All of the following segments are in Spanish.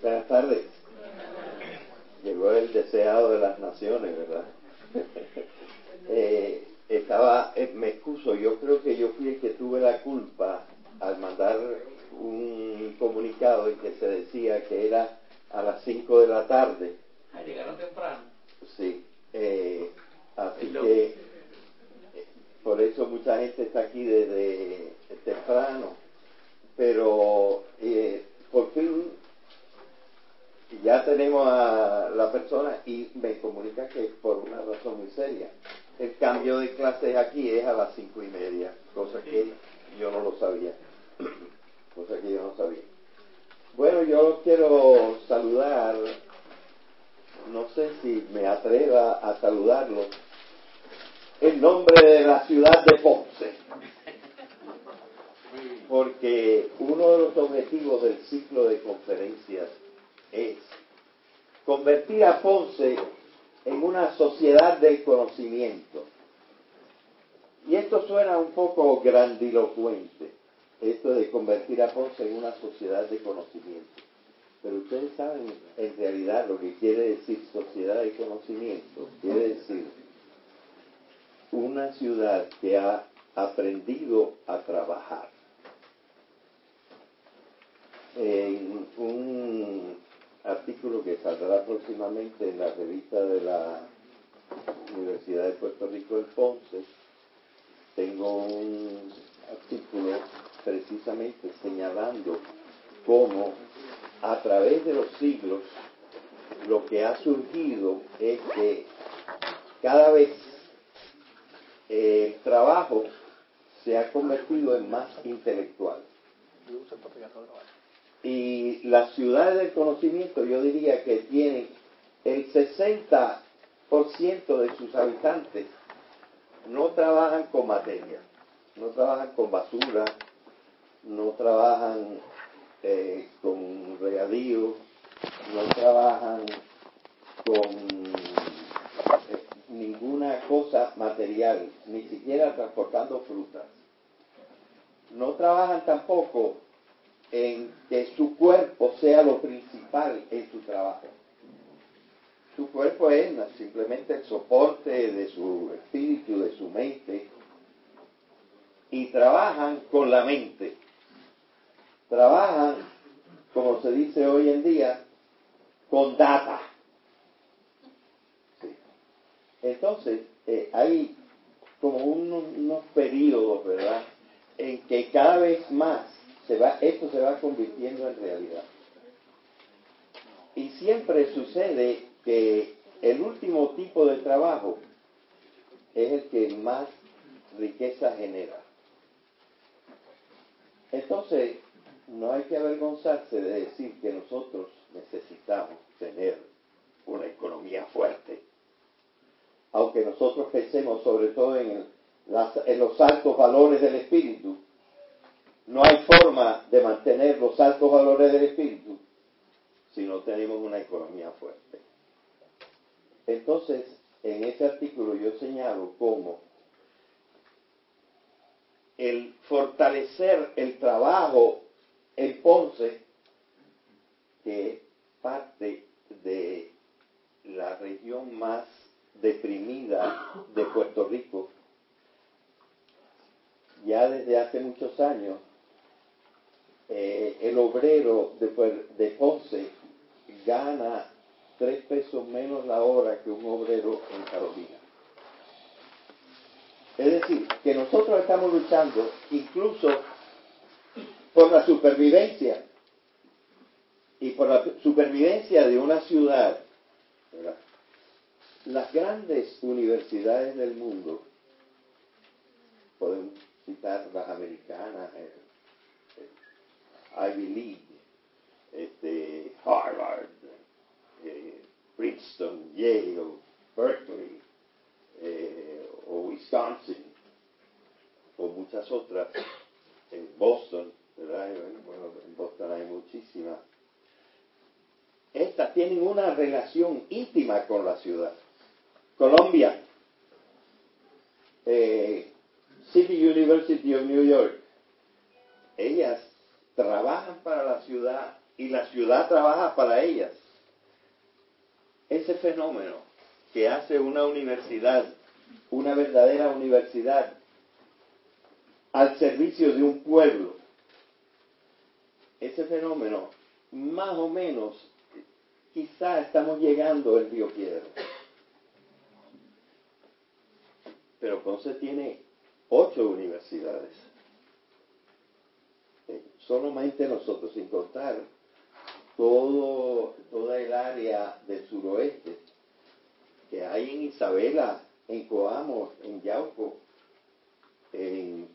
Buenas tardes. Llegó el deseado de las naciones, ¿verdad? Eh, estaba, eh, me excuso, yo creo que yo fui el que tuve la culpa al mandar un comunicado en que se decía que era a las 5 de la tarde. Ah, llegaron temprano. Sí. Eh, así que eh, por eso mucha gente está aquí desde temprano. Pero eh, por fin ya tenemos a la persona y me comunica que por una razón muy seria. El cambio de clases aquí es a las cinco y media, cosa que yo no lo sabía. cosa que yo no sabía. Bueno, yo quiero saludar, no sé si me atreva a saludarlo, en nombre de la ciudad de Ponce. Porque uno de los objetivos del ciclo de conferencias es convertir a Ponce en una sociedad del conocimiento. Y esto suena un poco grandilocuente, esto de convertir a Ponce en una sociedad de conocimiento. Pero ustedes saben en realidad lo que quiere decir sociedad de conocimiento. Quiere decir una ciudad que ha aprendido a trabajar. En un artículo que saldrá próximamente en la revista de la Universidad de Puerto Rico en Ponce, tengo un artículo precisamente señalando cómo a través de los siglos lo que ha surgido es que cada vez el trabajo se ha convertido en más intelectual. Y las ciudades del conocimiento yo diría que tienen el 60% de sus habitantes no trabajan con materia, no trabajan con basura, no trabajan eh, con regadío, no trabajan con eh, ninguna cosa material, ni siquiera transportando frutas. No trabajan tampoco en que su cuerpo sea lo principal en su trabajo. Su cuerpo es simplemente el soporte de su espíritu, de su mente, y trabajan con la mente. Trabajan, como se dice hoy en día, con data. Entonces, eh, hay como unos, periodos, ¿verdad?, en que cada vez más se va, esto se va convirtiendo en realidad. Y siempre sucede que el último tipo de trabajo es el que más riqueza genera. Entonces, no hay que avergonzarse de decir que nosotros necesitamos tener una economía fuerte. Aunque nosotros pensemos sobre todo en, en los altos valores del espíritu, no hay forma de mantener los altos valores del espíritu si no tenemos una economía fuerte. Entonces, en ese artículo yo señalo cómo el fortalecer el trabajo en Ponce, que parte de la región más deprimida de Puerto Rico, ya desde hace muchos años, eh, el obrero de, de Ponce gana tres pesos menos la hora que un obrero en Carolina. Es decir, que nosotros estamos luchando incluso por la supervivencia y por la supervivencia de una ciudad. Las grandes universidades del mundo, podemos citar las americanas, eh, Ivy League, este, Harvard, eh, Princeton, Yale, Berkeley, o Wisconsin, o muchas otras, en Boston, ¿verdad? Bueno, en Boston hay muchísimas. Estas tienen una relación íntima con la ciudad. Colombia, eh, City University of New York, ellas trabajan para la ciudad y la ciudad trabaja para ellas. Ese fenómeno que hace una universidad, una verdadera universidad, al servicio de un pueblo, ese fenómeno, más o menos, quizá estamos llegando al Río Piedra. Pero Ponce tiene ocho universidades. Solamente nosotros, sin contar todo, toda el área del suroeste que hay en Isabela, en Coamo, en Yauco, en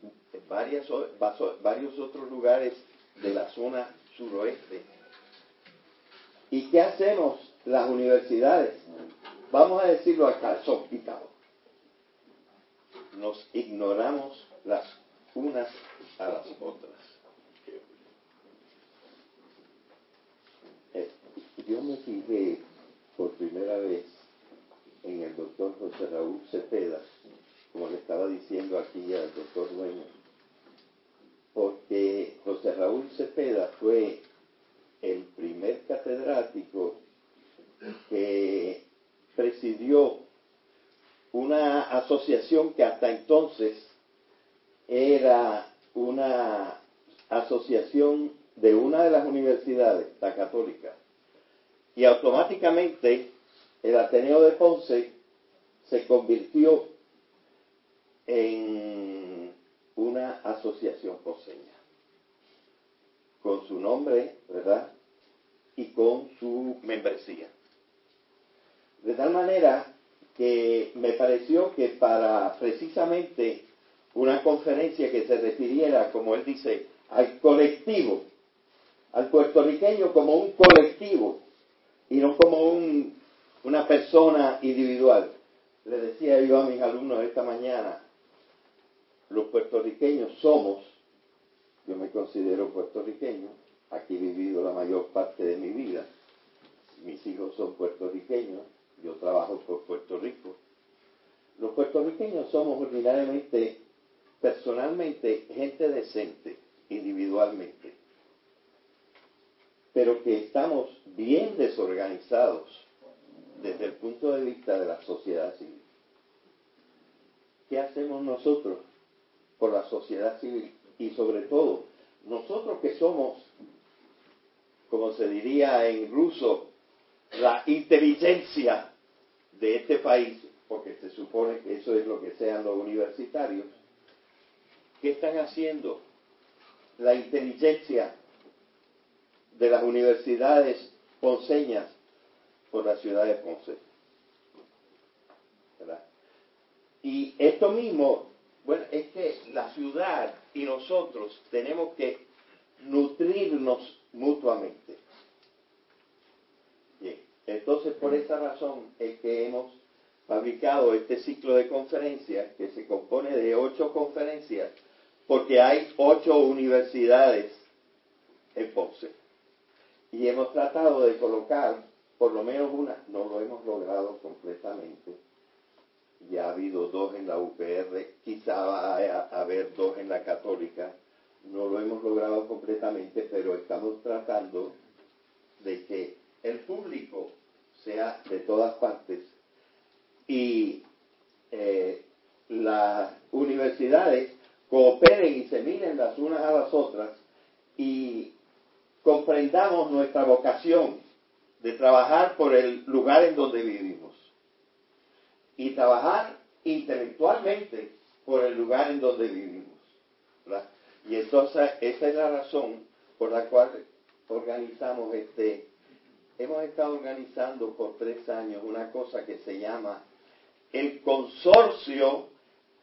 varios otros lugares de la zona suroeste. ¿Y qué hacemos las universidades? Vamos a decirlo acá, quitado. Nos ignoramos las unas a las otras. Eh, yo me fijé por primera vez en el doctor José Raúl Cepeda, como le estaba diciendo aquí al doctor Dueño, porque José Raúl Cepeda fue el primer catedrático que presidió una asociación que hasta entonces era una asociación de una de las universidades, la católica, y automáticamente el Ateneo de Ponce se convirtió en una asociación ponceña, con su nombre, ¿verdad? Y con su membresía. De tal manera que me pareció que para precisamente una conferencia que se refiriera, como él dice, al colectivo, al puertorriqueño como un colectivo y no como un una persona individual. Le decía yo a mis alumnos esta mañana, los puertorriqueños somos, yo me considero puertorriqueño, aquí he vivido la mayor parte de mi vida, mis hijos son puertorriqueños, yo trabajo por Puerto Rico. Los puertorriqueños somos ordinariamente, personalmente, gente decente, individualmente, pero que estamos bien desorganizados desde el punto de vista de la sociedad civil. ¿Qué hacemos nosotros por la sociedad civil? Y sobre todo, nosotros que somos, como se diría en ruso, la inteligencia de este país, porque se supone que eso es lo que sean los universitarios, ¿qué están haciendo? La inteligencia de las universidades ponceñas por la ciudad de Ponce. Y esto mismo, bueno, es que la ciudad y nosotros tenemos que nutrirnos mutuamente. Bien, entonces por esa razón es que hemos fabricado este ciclo de conferencias que se compone de ocho conferencias porque hay ocho universidades en Ponce. Y hemos tratado de colocar por lo menos una, no lo hemos logrado completamente. Ya ha habido dos en la UPR, quizá va a haber dos en la católica. No lo hemos logrado completamente, pero estamos tratando de que el público sea de todas partes y eh, las universidades cooperen y se miren las unas a las otras y comprendamos nuestra vocación de trabajar por el lugar en donde vivimos y trabajar intelectualmente por el lugar en donde vivimos. Y entonces esa es la razón por la cual organizamos este, hemos estado organizando por tres años una cosa que se llama el Consorcio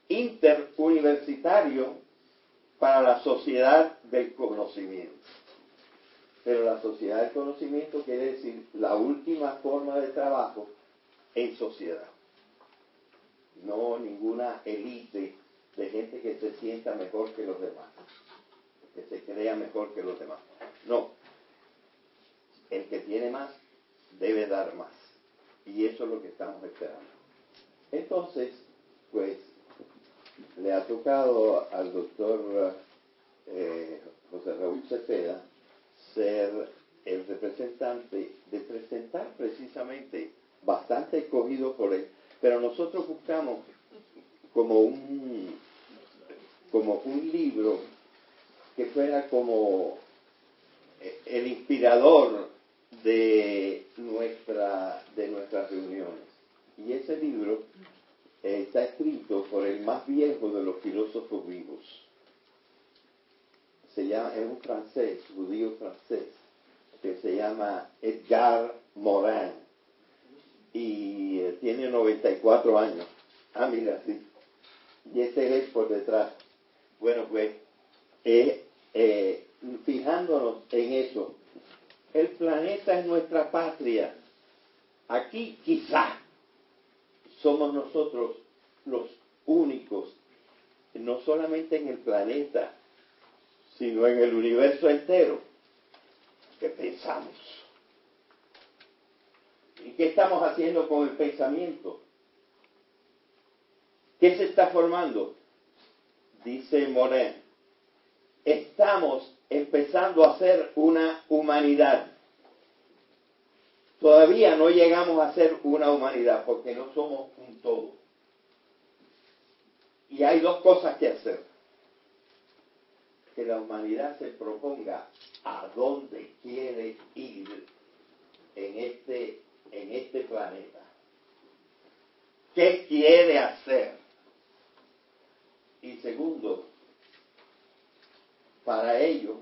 Interuniversitario para la Sociedad del Conocimiento. Pero la sociedad del conocimiento quiere decir la última forma de trabajo en sociedad. No ninguna élite de gente que se sienta mejor que los demás, que se crea mejor que los demás. No, el que tiene más debe dar más. Y eso es lo que estamos esperando. Entonces, pues, le ha tocado al doctor eh, José Raúl Cepeda ser el representante de presentar precisamente bastante escogido por él, pero nosotros buscamos como un como un libro que fuera como el inspirador de nuestra de nuestras reuniones. Y ese libro está escrito por el más viejo de los filósofos vivos. Se llama, es un francés, judío francés, que se llama Edgar Morin. Y eh, tiene 94 años. Ah, mira, sí. Y este es por detrás. Bueno, pues, eh, eh, fijándonos en eso, el planeta es nuestra patria. Aquí quizá somos nosotros los únicos, no solamente en el planeta, sino en el universo entero, que pensamos. ¿Y qué estamos haciendo con el pensamiento? ¿Qué se está formando? Dice Monet, estamos empezando a ser una humanidad. Todavía no llegamos a ser una humanidad porque no somos un todo. Y hay dos cosas que hacer. Que la humanidad se proponga a dónde quiere ir en este, en este planeta. ¿Qué quiere hacer? Y segundo, para ello,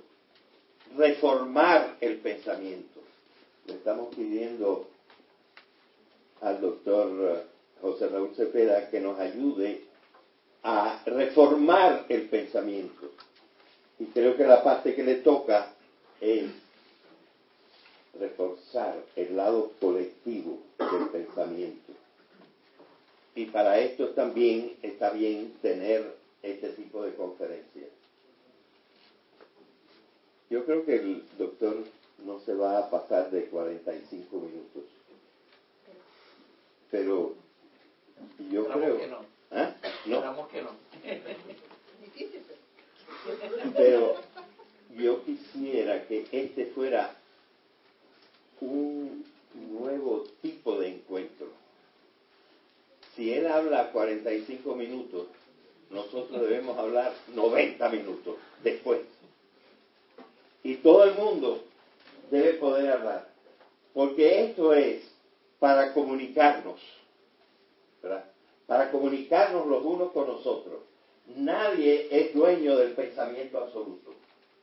reformar el pensamiento. Le estamos pidiendo al doctor eh, José Raúl Cepeda que nos ayude a reformar el pensamiento. Y creo que la parte que le toca es reforzar el lado colectivo del pensamiento. Y para esto también está bien tener este tipo de conferencias. Yo creo que el doctor no se va a pasar de 45 minutos. Pero yo creo... Que no. ¿Ah? No. que no. Pero yo quisiera que este fuera un nuevo tipo de encuentro. Si él habla 45 minutos, nosotros debemos hablar 90 minutos después. Y todo el mundo debe poder hablar. Porque esto es para comunicarnos. Para comunicarnos los unos con los otros. Nadie es dueño del pensamiento absoluto.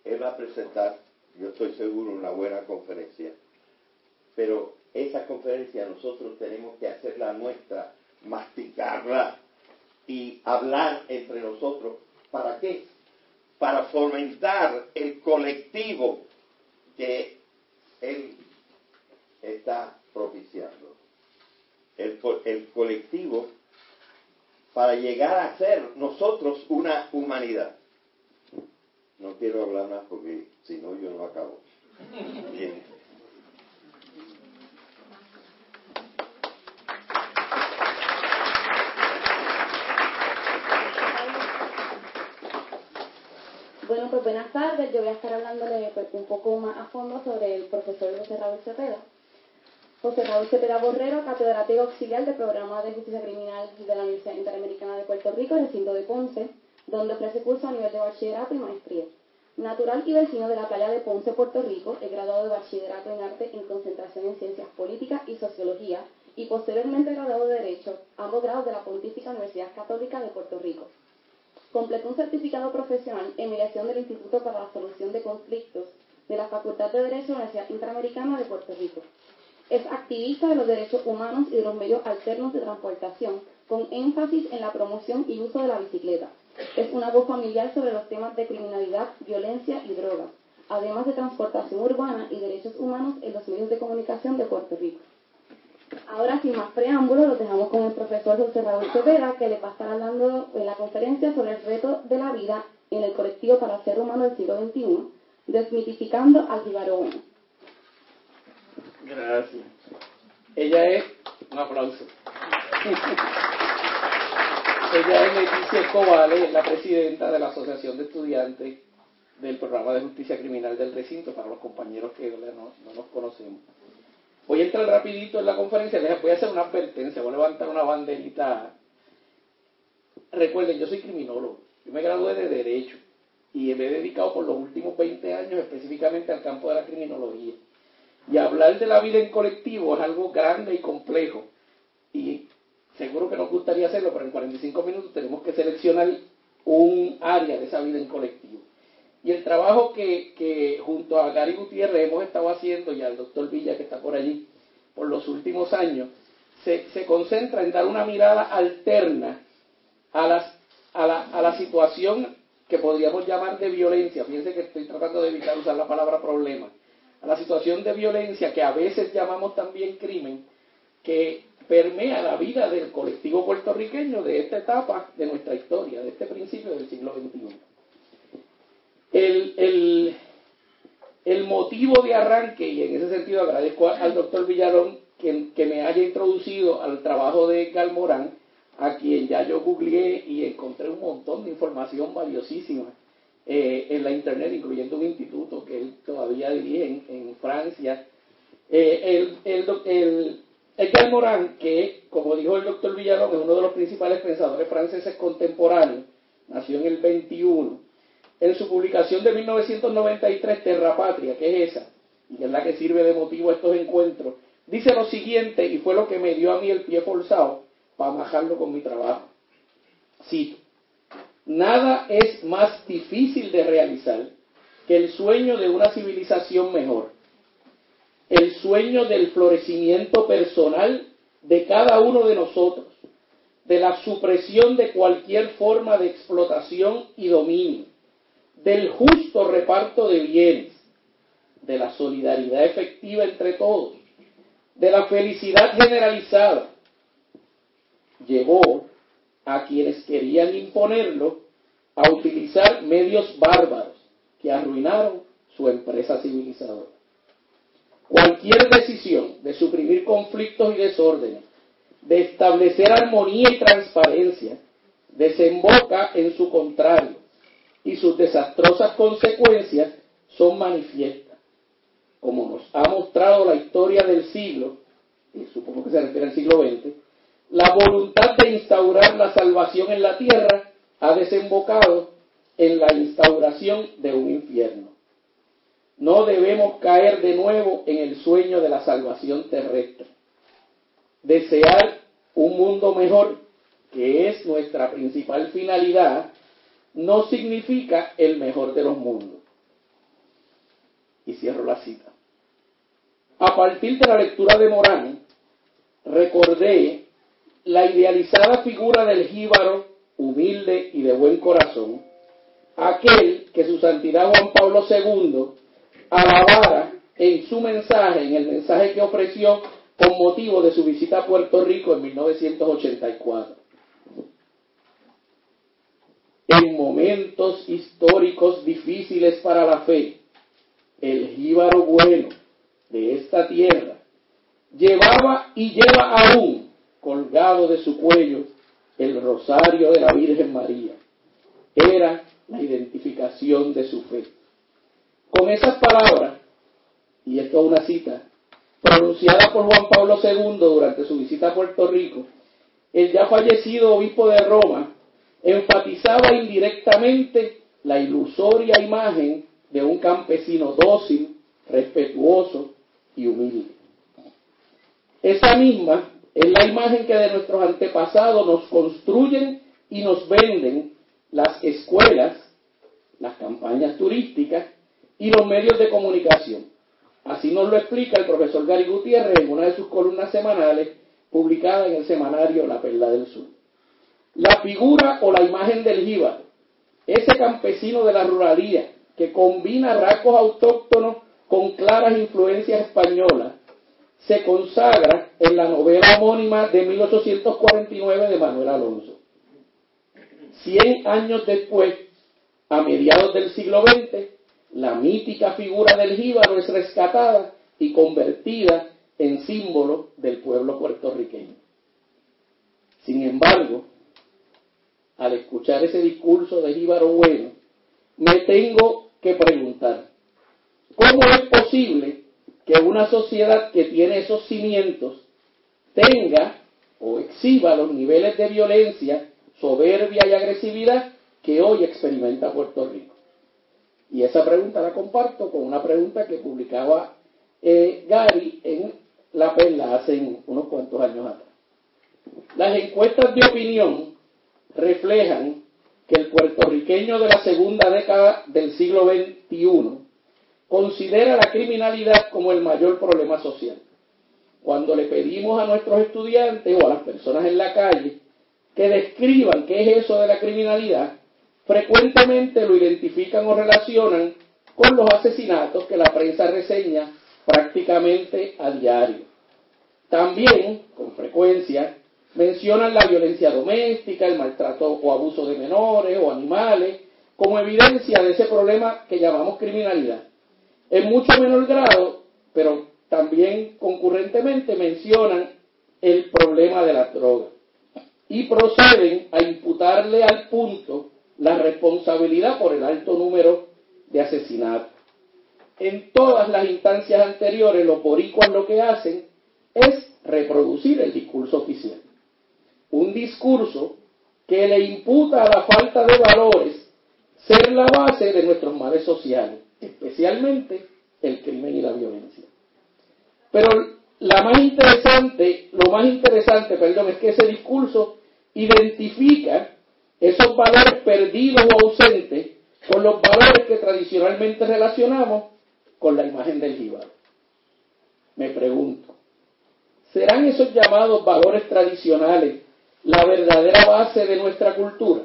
Él va a presentar, yo estoy seguro, una buena conferencia. Pero esa conferencia nosotros tenemos que hacerla nuestra, masticarla y hablar entre nosotros. ¿Para qué? Para fomentar el colectivo que él está propiciando. El, el colectivo para llegar a ser nosotros una humanidad. No quiero hablar más porque si no yo no acabo. Bien. Bueno, pues buenas tardes. Yo voy a estar hablándole pues, un poco más a fondo sobre el profesor José Raúl Cepeda. José Raúl Cepeda Borrero, catedrático auxiliar del programa de justicia criminal de la Universidad Interamericana de Puerto Rico, recinto de Ponce, donde ofrece curso a nivel de bachillerato y maestría. Natural y vecino de la playa de Ponce, Puerto Rico, es graduado de bachillerato en arte en concentración en ciencias políticas y sociología y posteriormente graduado de Derecho, ambos grados de la Pontífica Universidad Católica de Puerto Rico. Completó un certificado profesional en mediación del Instituto para la Solución de Conflictos de la Facultad de Derecho de la Universidad Interamericana de Puerto Rico. Es activista de los derechos humanos y de los medios alternos de transportación, con énfasis en la promoción y uso de la bicicleta. Es una voz familiar sobre los temas de criminalidad, violencia y drogas, además de transportación urbana y derechos humanos en los medios de comunicación de Puerto Rico. Ahora, sin más preámbulos, los dejamos con el profesor José Raúl Cepeda, que le va a estar hablando en la conferencia sobre el reto de la vida en el colectivo para el ser humano del siglo XXI, desmitificando al bueno. Gracias. Ella es, un aplauso. Ella es Leticia Escobales, la presidenta de la Asociación de Estudiantes del programa de justicia criminal del recinto para los compañeros que no, no nos conocemos. Voy a entrar rapidito en la conferencia, voy a hacer una advertencia, voy a levantar una banderita. Recuerden, yo soy criminólogo, yo me gradué de Derecho y me he dedicado por los últimos 20 años específicamente al campo de la criminología. Y hablar de la vida en colectivo es algo grande y complejo. Y seguro que nos gustaría hacerlo, pero en 45 minutos tenemos que seleccionar un área de esa vida en colectivo. Y el trabajo que, junto a Gary Gutiérrez hemos estado haciendo y al doctor Villa que está por allí por los últimos años, se, concentra en dar una mirada alterna a, las, a, la, a la situación que podríamos llamar de violencia. Fíjense que estoy tratando de evitar usar la palabra problema. La situación de violencia que a veces llamamos también crimen, que permea la vida del colectivo puertorriqueño de esta etapa de nuestra historia, de este principio del siglo XXI. El, el, motivo de arranque, y en ese sentido agradezco al doctor Villarón que, que, me haya introducido al trabajo de Galmorán, a quien ya yo googleé y encontré un montón de información valiosísima eh, en la internet, incluyendo un instituto que él todavía dirige en, Francia. Eh, el, el, el, el Galmorán, que como dijo el doctor Villarón, es uno de los principales pensadores franceses contemporáneos, nació en el 21 en su publicación de 1993, Terra Patria, que es esa, y es la que sirve de motivo a estos encuentros, dice lo siguiente, y fue lo que me dio a mí el pie forzado para bajarlo con mi trabajo. Cito, nada es más difícil de realizar que el sueño de una civilización mejor, el sueño del florecimiento personal de cada uno de nosotros, de la supresión de cualquier forma de explotación y dominio, del justo reparto de bienes, de la solidaridad efectiva entre todos, de la felicidad generalizada, llevó a quienes querían imponerlo a utilizar medios bárbaros que arruinaron su empresa civilizadora. Cualquier decisión de suprimir conflictos y desórdenes, de establecer armonía y transparencia, desemboca en su contrario, y sus desastrosas consecuencias son manifiestas. Como nos ha mostrado la historia del siglo, y supongo que se refiere al siglo XX, la voluntad de instaurar la salvación en la tierra ha desembocado en la instauración de un infierno. No debemos caer de nuevo en el sueño de la salvación terrestre. Desear un mundo mejor, que es nuestra principal finalidad, no significa el mejor de los mundos. Y cierro la cita. A partir de la lectura de Morán, recordé la idealizada figura del jíbaro humilde y de buen corazón, aquel que su santidad Juan Pablo II alabara en su mensaje, en el mensaje que ofreció con motivo de su visita a Puerto Rico en 1984 en momentos históricos difíciles para la fe, el jíbaro bueno de esta tierra llevaba y lleva aún colgado de su cuello el rosario de la Virgen María. Era la identificación de su fe. Con esas palabras, y esto es una cita, pronunciada por Juan Pablo II durante su visita a Puerto Rico, el ya fallecido obispo de Roma enfatizaba indirectamente la ilusoria imagen de un campesino dócil, respetuoso y humilde. Esa misma es la imagen que de nuestros antepasados nos construyen y nos venden las escuelas, las campañas turísticas y los medios de comunicación. Así nos lo explica el profesor Gary Gutiérrez en una de sus columnas semanales publicada en el semanario La Perla del Sur. La figura o la imagen del jíbaro, ese campesino de la ruralía que combina rasgos autóctonos con claras influencias españolas, se consagra en la novela homónima de 1849 de Manuel Alonso. Cien años después, a mediados del siglo XX, la mítica figura del jíbaro es rescatada y convertida en símbolo del pueblo puertorriqueño. Sin embargo, al escuchar ese discurso de Jíbaro Bueno, me tengo que preguntar. ¿Cómo es posible que una sociedad que tiene esos cimientos tenga o exhiba los niveles de violencia, soberbia y agresividad que hoy experimenta Puerto Rico? Y esa pregunta la comparto con una pregunta que publicaba eh, Gary en La Perla hace unos cuantos años atrás. Las encuestas de opinión reflejan que el puertorriqueño de la segunda década del siglo XXI considera la criminalidad como el mayor problema social. Cuando le pedimos a nuestros estudiantes o a las personas en la calle que describan qué es eso de la criminalidad, frecuentemente lo identifican o relacionan con los asesinatos que la prensa reseña prácticamente a diario. También, con frecuencia, mencionan la violencia doméstica, el maltrato o abuso de menores o animales, como evidencia de ese problema que llamamos criminalidad. En mucho menor grado, pero también concurrentemente mencionan el problema de la droga y proceden a imputarle al punto la responsabilidad por el alto número de asesinatos. En todas las instancias anteriores, los boricuas lo que hacen es reproducir el discurso oficial. Un discurso que le imputa a la falta de valores ser la base de nuestros males sociales, especialmente el crimen y la violencia. Pero la más interesante, lo más interesante, perdón, es que ese discurso identifica esos valores perdidos o ausentes con los valores que tradicionalmente relacionamos con la imagen del jíbaro. Me pregunto, ¿serán esos llamados valores tradicionales la verdadera base de nuestra cultura?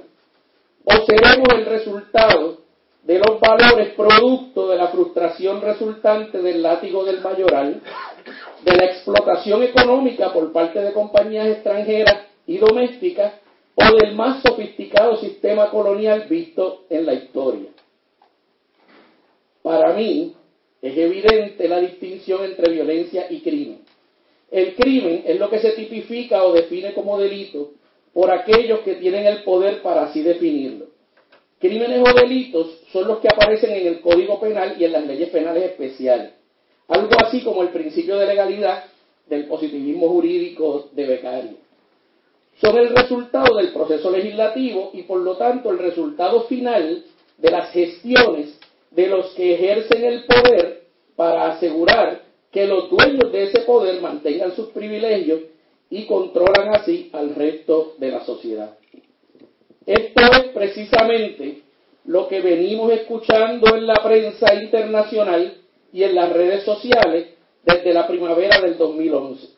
¿O seremos el resultado de los valores producto de la frustración resultante del látigo del mayoral, de la explotación económica por parte de compañías extranjeras y domésticas o del más sofisticado sistema colonial visto en la historia. Para mí es evidente la distinción entre violencia y crimen. El crimen es lo que se tipifica o define como delito por aquellos que tienen el poder para así definirlo. Crímenes o delitos son los que aparecen en el Código Penal y en las leyes penales especiales. Algo así como el principio de legalidad del positivismo jurídico de becario son el resultado del proceso legislativo y por lo tanto el resultado final de las gestiones de los que ejercen el poder para asegurar que los dueños de ese poder mantengan sus privilegios y controlan así al resto de la sociedad. Esto es precisamente lo que venimos escuchando en la prensa internacional y en las redes sociales desde la primavera del 2011,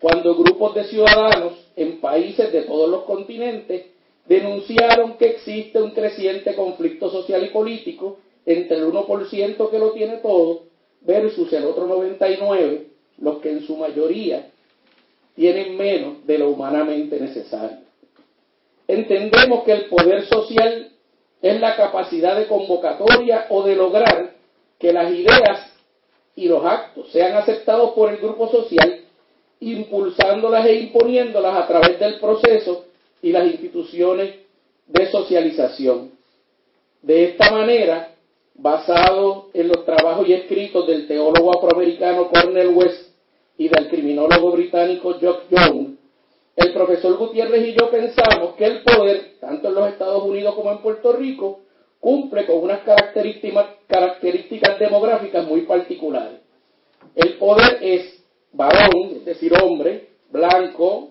cuando grupos de ciudadanos en países de todos los continentes denunciaron que existe un creciente conflicto social y político entre el 1% que lo tiene todo versus el otro 99%, los que en su mayoría tienen menos de lo humanamente necesario. Entendemos que el poder social es la capacidad de convocatoria o de lograr que las ideas y los actos sean aceptados por el grupo social impulsándolas e imponiéndolas a través del proceso y las instituciones de socialización. De esta manera, basado en los trabajos y escritos del teólogo afroamericano Cornel West y del criminólogo británico Jock Young, el profesor Gutiérrez y yo pensamos que el poder, tanto en los Estados Unidos como en Puerto Rico, cumple con unas características, características demográficas muy particulares. El poder es varón, es decir, hombre, blanco,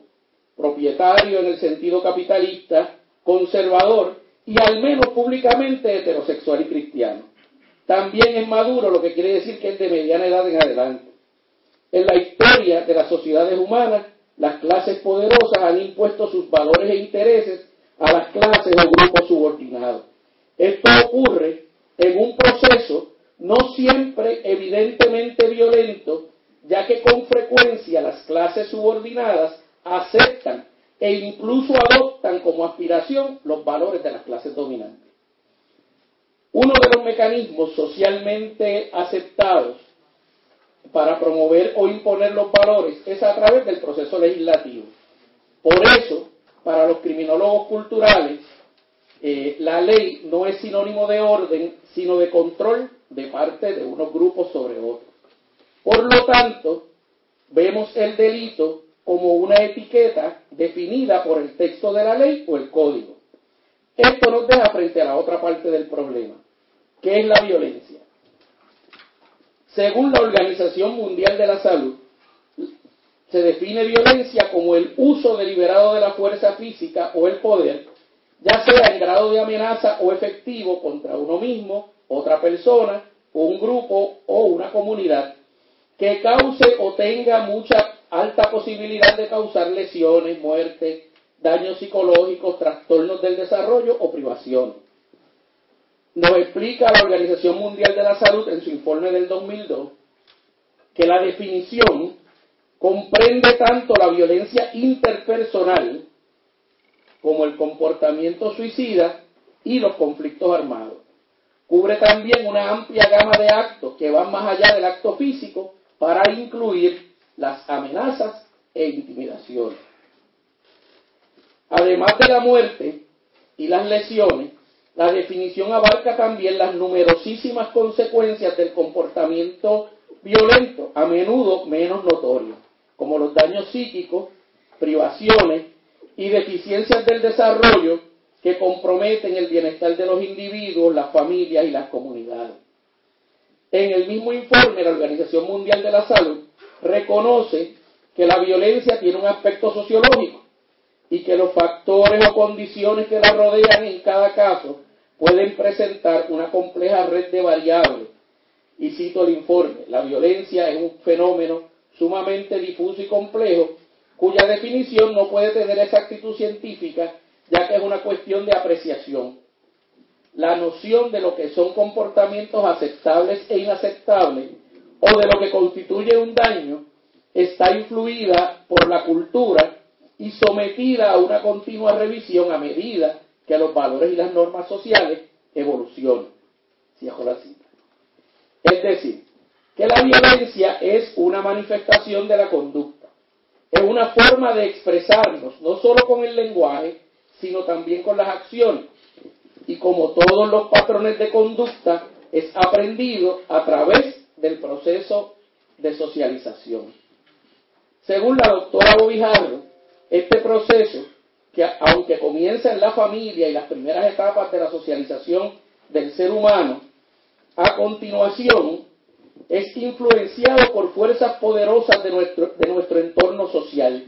propietario en el sentido capitalista, conservador y al menos públicamente heterosexual y cristiano. También es maduro, lo que quiere decir que es de mediana edad en adelante. En la historia de las sociedades humanas, las clases poderosas han impuesto sus valores e intereses a las clases o grupos subordinados. Esto ocurre en un proceso no siempre evidentemente violento, ya que con frecuencia las clases subordinadas aceptan e incluso adoptan como aspiración los valores de las clases dominantes. Uno de los mecanismos socialmente aceptados para promover o imponer los valores es a través del proceso legislativo. Por eso, para los criminólogos culturales, eh, la ley no es sinónimo de orden, sino de control de parte de unos grupos sobre otros. Por lo tanto, vemos el delito como una etiqueta definida por el texto de la ley o el código. Esto nos deja frente a la otra parte del problema, que es la violencia. Según la Organización Mundial de la Salud, se define violencia como el uso deliberado de la fuerza física o el poder, ya sea en grado de amenaza o efectivo contra uno mismo, otra persona, un grupo o una comunidad, que cause o tenga mucha alta posibilidad de causar lesiones, muerte, daños psicológicos, trastornos del desarrollo o privación. Nos explica la Organización Mundial de la Salud en su informe del 2002 que la definición comprende tanto la violencia interpersonal como el comportamiento suicida y los conflictos armados. Cubre también una amplia gama de actos que van más allá del acto físico para incluir las amenazas e intimidaciones. Además de la muerte y las lesiones, la definición abarca también las numerosísimas consecuencias del comportamiento violento, a menudo menos notorios, como los daños psíquicos, privaciones y deficiencias del desarrollo que comprometen el bienestar de los individuos, las familias y las comunidades. En el mismo informe, la Organización Mundial de la Salud reconoce que la violencia tiene un aspecto sociológico y que los factores o condiciones que la rodean en cada caso pueden presentar una compleja red de variables. Y cito el informe, la violencia es un fenómeno sumamente difuso y complejo cuya definición no puede tener exactitud científica ya que es una cuestión de apreciación. La noción de lo que son comportamientos aceptables e inaceptables o de lo que constituye un daño está influida por la cultura y sometida a una continua revisión a medida que los valores y las normas sociales cita. Es decir, que la violencia es una manifestación de la conducta, es una forma de expresarnos, no solo con el lenguaje, sino también con las acciones. Y como todos los patrones de conducta, es aprendido a través del proceso de socialización. Según la doctora Bobijarro, este proceso, que aunque comienza en la familia y las primeras etapas de la socialización del ser humano, a continuación es influenciado por fuerzas poderosas de nuestro, de nuestro entorno social.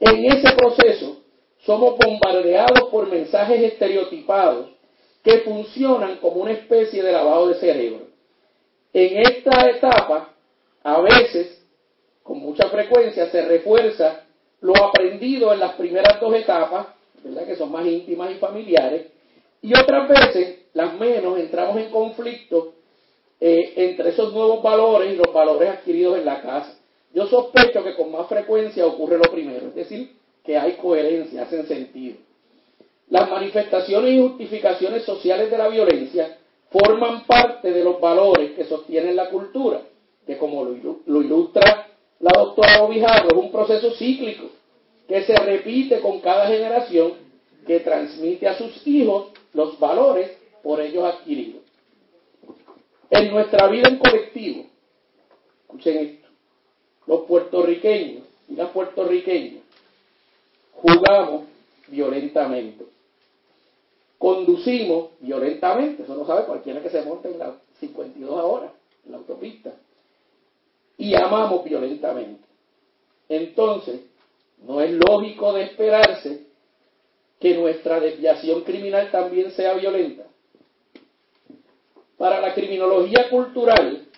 En ese proceso somos bombardeados por mensajes estereotipados que funcionan como una especie de lavado de cerebro. En esta etapa, a veces, con mucha frecuencia, se refuerza lo aprendido en las primeras dos etapas, ¿verdad? que son más íntimas y familiares, y otras veces, las menos, entramos en conflicto eh, entre esos nuevos valores y los valores adquiridos en la casa. Yo sospecho que con más frecuencia ocurre lo primero, es decir, que hay coherencia, hacen sentido. Las manifestaciones y justificaciones sociales de la violencia forman parte de los valores que sostienen la cultura, que como lo, ilustra la doctora Obijarro, es un proceso cíclico que se repite con cada generación que transmite a sus hijos los valores por ellos adquiridos. En nuestra vida en colectivo, escuchen esto, los puertorriqueños y las puertorriqueñas jugamos violentamente conducimos violentamente, eso lo sabe cualquiera que se monte en las 52 horas en la autopista, y amamos violentamente. Entonces, no es lógico de esperarse que nuestra desviación criminal también sea violenta. Para la criminología cultural,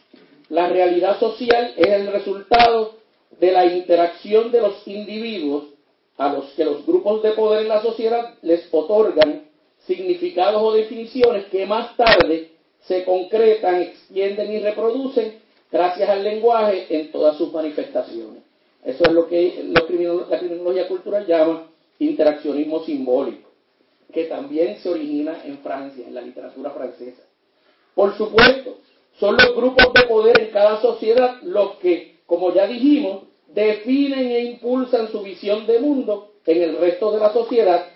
la realidad social es el resultado de la interacción de los individuos a los que los grupos de poder en la sociedad les otorgan significados o definiciones que más tarde se concretan, extienden y reproducen gracias al lenguaje en todas sus manifestaciones. Eso es lo que la criminología cultural llama interaccionismo simbólico, que también se origina en Francia, en la literatura francesa. Por supuesto, son los grupos de poder en cada sociedad los que, como ya dijimos, definen e impulsan su visión de mundo en el resto de la sociedad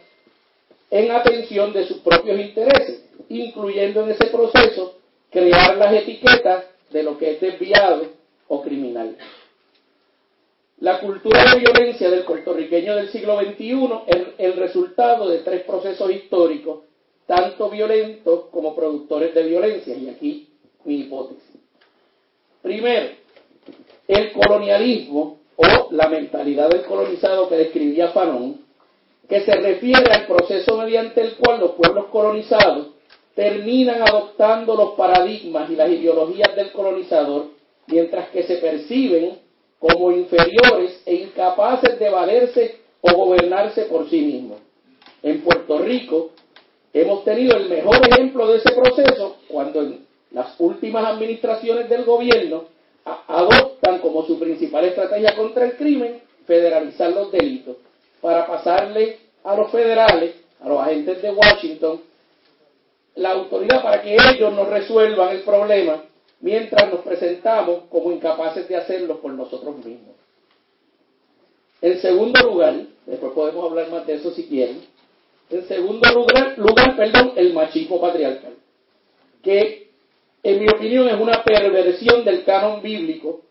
en atención de sus propios intereses, incluyendo en ese proceso crear las etiquetas de lo que es desviado o criminal. La cultura de violencia del puertorriqueño del siglo XXI es el resultado de tres procesos históricos, tanto violentos como productores de violencia, y aquí mi hipótesis. Primero, el colonialismo o la mentalidad del colonizado que describía Fanon, que se refiere al proceso mediante el cual los pueblos colonizados terminan adoptando los paradigmas y las ideologías del colonizador, mientras que se perciben como inferiores e incapaces de valerse o gobernarse por sí mismos. En Puerto Rico hemos tenido el mejor ejemplo de ese proceso cuando en las últimas administraciones del gobierno adoptan como su principal estrategia contra el crimen federalizar los delitos para pasarle a los federales, a los agentes de Washington, la autoridad para que ellos nos resuelvan el problema mientras nos presentamos como incapaces de hacerlo por nosotros mismos. En segundo lugar, después podemos hablar más de eso si quieren, en segundo lugar, perdón, el machismo patriarcal, que en mi opinión es una perversión del canon bíblico,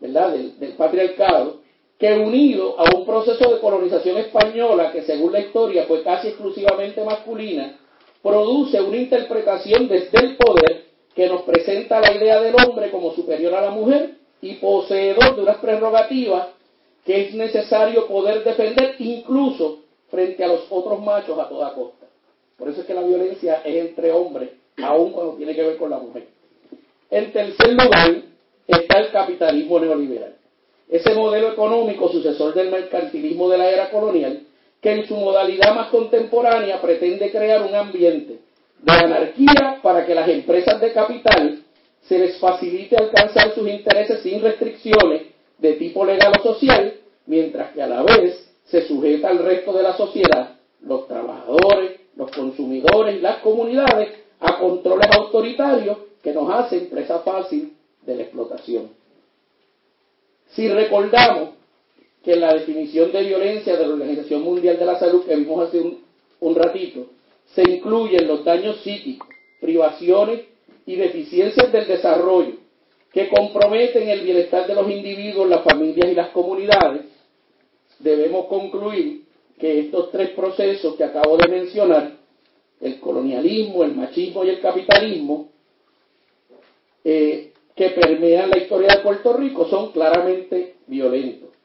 ¿verdad? Del, del patriarcado, que unido a un proceso de colonización española que según la historia fue casi exclusivamente masculina, produce una interpretación desde el poder que nos presenta la idea del hombre como superior a la mujer y poseedor de unas prerrogativas que es necesario poder defender incluso frente a los otros machos a toda costa. Por eso es que la violencia es entre hombres, aun cuando tiene que ver con la mujer. En tercer lugar está el capitalismo neoliberal. Ese modelo económico sucesor del mercantilismo de la era colonial que en su modalidad más contemporánea pretende crear un ambiente de anarquía para que las empresas de capital se les facilite alcanzar sus intereses sin restricciones de tipo legal o social, mientras que a la vez se sujeta al resto de la sociedad, los trabajadores, los consumidores y las comunidades, a controles autoritarios que nos hacen presa fácil de la explotación. Si recordamos que la definición de violencia de la Organización Mundial de la Salud que vimos hace un, ratito, se incluyen los daños psíquicos, privaciones y deficiencias del desarrollo que comprometen el bienestar de los individuos, las familias y las comunidades, debemos concluir que estos tres procesos que acabo de mencionar, el colonialismo, el machismo y el capitalismo, eh, que permean la historia de Puerto Rico, son claramente violentos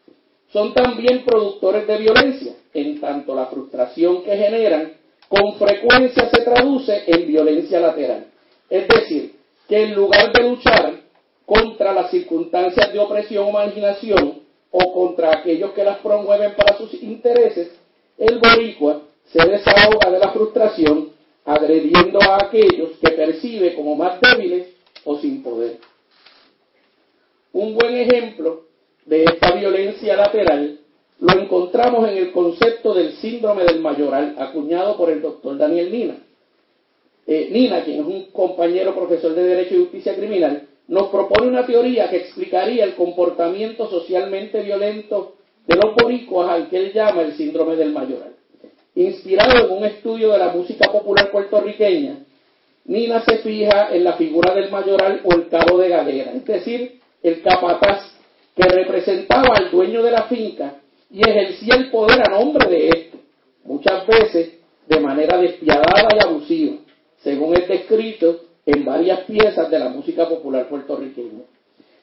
son también productores de violencia, en tanto la frustración que generan con frecuencia se traduce en violencia lateral. Es decir, que en lugar de luchar contra las circunstancias de opresión o marginación o contra aquellos que las promueven para sus intereses, el boricua se desahoga de la frustración agrediendo a aquellos que percibe como más débiles o sin poder. Un buen ejemplo de esta violencia lateral lo encontramos en el concepto del síndrome del mayoral, acuñado por el doctor Daniel Nina. Eh, Nina, quien es un compañero profesor de Derecho y Justicia Criminal, nos propone una teoría que explicaría el comportamiento socialmente violento de los boricuas al que él llama el síndrome del mayoral. Inspirado en un estudio de la música popular puertorriqueña, Nina se fija en la figura del mayoral o el cabo de galera, es decir, el capataz que representaba al dueño de la finca y ejercía el poder a nombre de éste, muchas veces de manera despiadada y abusiva, según es descrito en varias piezas de la música popular puertorriqueña.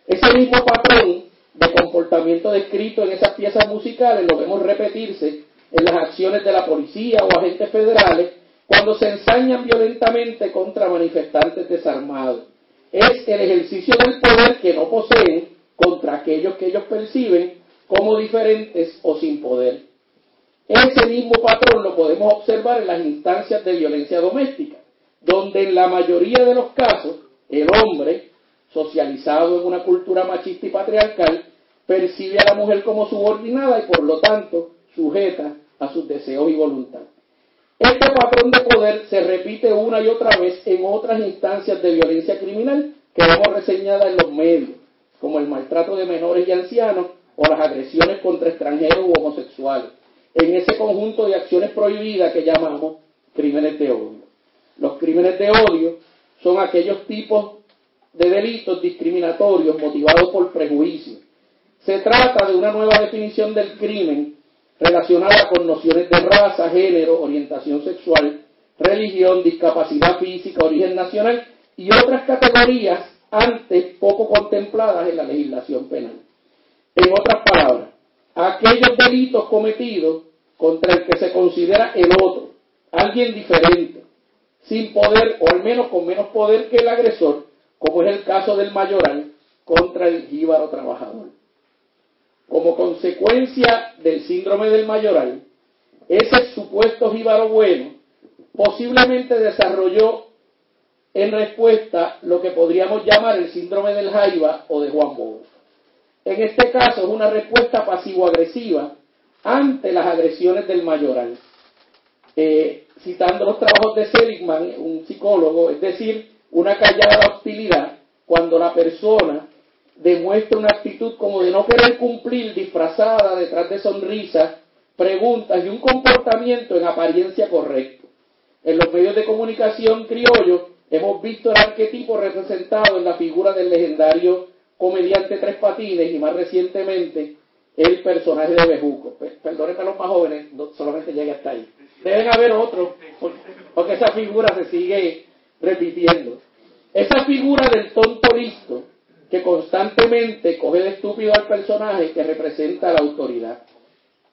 Ese mismo patrón de comportamiento descrito en esas piezas musicales lo vemos repetirse en las acciones de la policía o agentes federales cuando se ensañan violentamente contra manifestantes desarmados. Es el ejercicio del poder que no poseen contra aquellos que ellos perciben como diferentes o sin poder. Ese mismo patrón lo podemos observar en las instancias de violencia doméstica, donde en la mayoría de los casos el hombre, socializado en una cultura machista y patriarcal, percibe a la mujer como subordinada y por lo tanto sujeta a sus deseos y voluntad. Este patrón de poder se repite una y otra vez en otras instancias de violencia criminal que hemos reseñado en los medios como el maltrato de menores y ancianos o las agresiones contra extranjeros u homosexuales. en ese conjunto de acciones prohibidas que llamamos crímenes de odio. Los crímenes de odio son aquellos tipos de delitos discriminatorios motivados por prejuicio. Se trata de una nueva definición del crimen relacionada con nociones de raza, género, orientación sexual, religión, discapacidad física, origen nacional y otras categorías antes poco contempladas en la legislación penal. En otras palabras, aquellos delitos cometidos contra el que se considera el otro, alguien diferente, sin poder o al menos con menos poder que el agresor, como es el caso del mayoral contra el jíbaro trabajador. Como consecuencia del síndrome del mayoral, ese supuesto jíbaro bueno posiblemente desarrolló en respuesta lo que podríamos llamar el síndrome del Jaiba o de Juan Bobo. En este caso es una respuesta pasivo-agresiva ante las agresiones del mayoral. Eh, citando los trabajos de Seligman, un psicólogo, es decir, una callada hostilidad cuando la persona demuestra una actitud como de no querer cumplir disfrazada detrás de sonrisas, preguntas y un comportamiento en apariencia correcto. En los medios de comunicación criollos hemos visto el arquetipo representado en la figura del legendario comediante Tres Patines y más recientemente el personaje de Bejuco. Perdónenme a los más jóvenes, solamente llegué hasta ahí. Deben haber otros, porque esa figura se sigue repitiendo. Esa figura del tonto listo que constantemente coge de estúpido al personaje que representa la autoridad.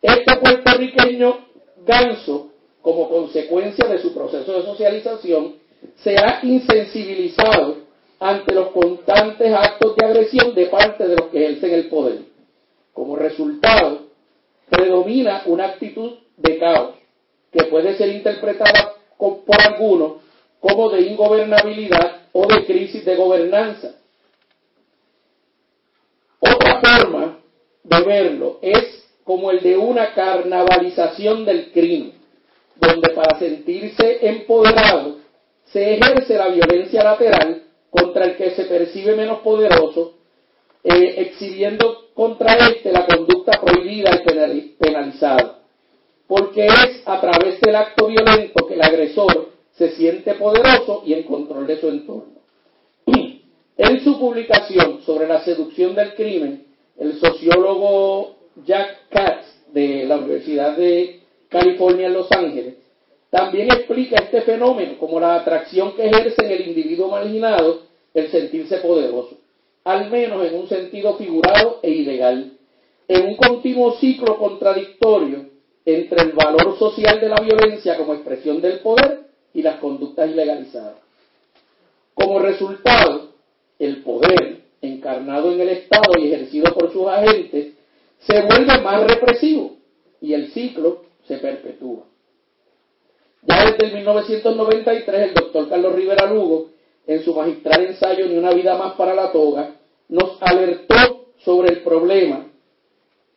Este puertorriqueño ganso, como consecuencia de su proceso de socialización, se ha insensibilizado ante los constantes actos de agresión de parte de los que ejercen el poder. Como resultado, predomina una actitud de caos que puede ser interpretada por algunos como de ingobernabilidad o de crisis de gobernanza. Otra forma de verlo es como el de una carnavalización del crimen, donde para sentirse empoderado se ejerce la violencia lateral contra el que se percibe menos poderoso, eh, exhibiendo contra éste la conducta prohibida y penalizada. Porque es a través del acto violento que el agresor se siente poderoso y en control de su entorno. En su publicación sobre la seducción del crimen, el sociólogo Jack Katz de la Universidad de California en Los Ángeles también explica este fenómeno como la atracción que ejerce en el individuo marginado el sentirse poderoso, al menos en un sentido figurado e ilegal, en un continuo ciclo contradictorio entre el valor social de la violencia como expresión del poder y las conductas ilegalizadas. Como resultado, el poder encarnado en el Estado y ejercido por sus agentes se vuelve más represivo y el ciclo se perpetúa. Ya desde 1993 el doctor Carlos Rivera Lugo, en su magistral ensayo Ni una vida más para la toga, nos alertó sobre el problema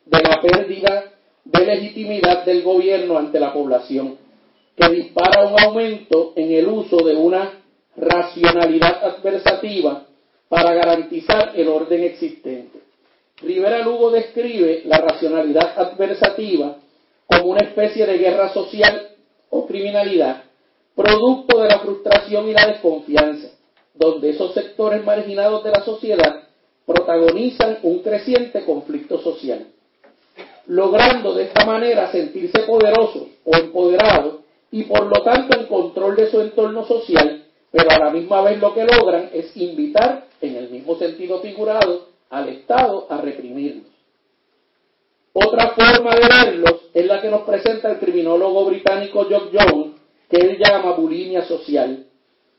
de la pérdida de legitimidad del gobierno ante la población, que dispara un aumento en el uso de una racionalidad adversativa para garantizar el orden existente. Rivera Lugo describe la racionalidad adversativa como una especie de guerra social o criminalidad, producto de la frustración y la desconfianza, donde esos sectores marginados de la sociedad protagonizan un creciente conflicto social, logrando de esta manera sentirse poderosos o empoderados y por lo tanto en control de su entorno social, pero a la misma vez lo que logran es invitar, en el mismo sentido figurado, al Estado a reprimirlos. Otra forma de verlos es la que nos presenta el criminólogo británico John Jones, que él llama bulimia social,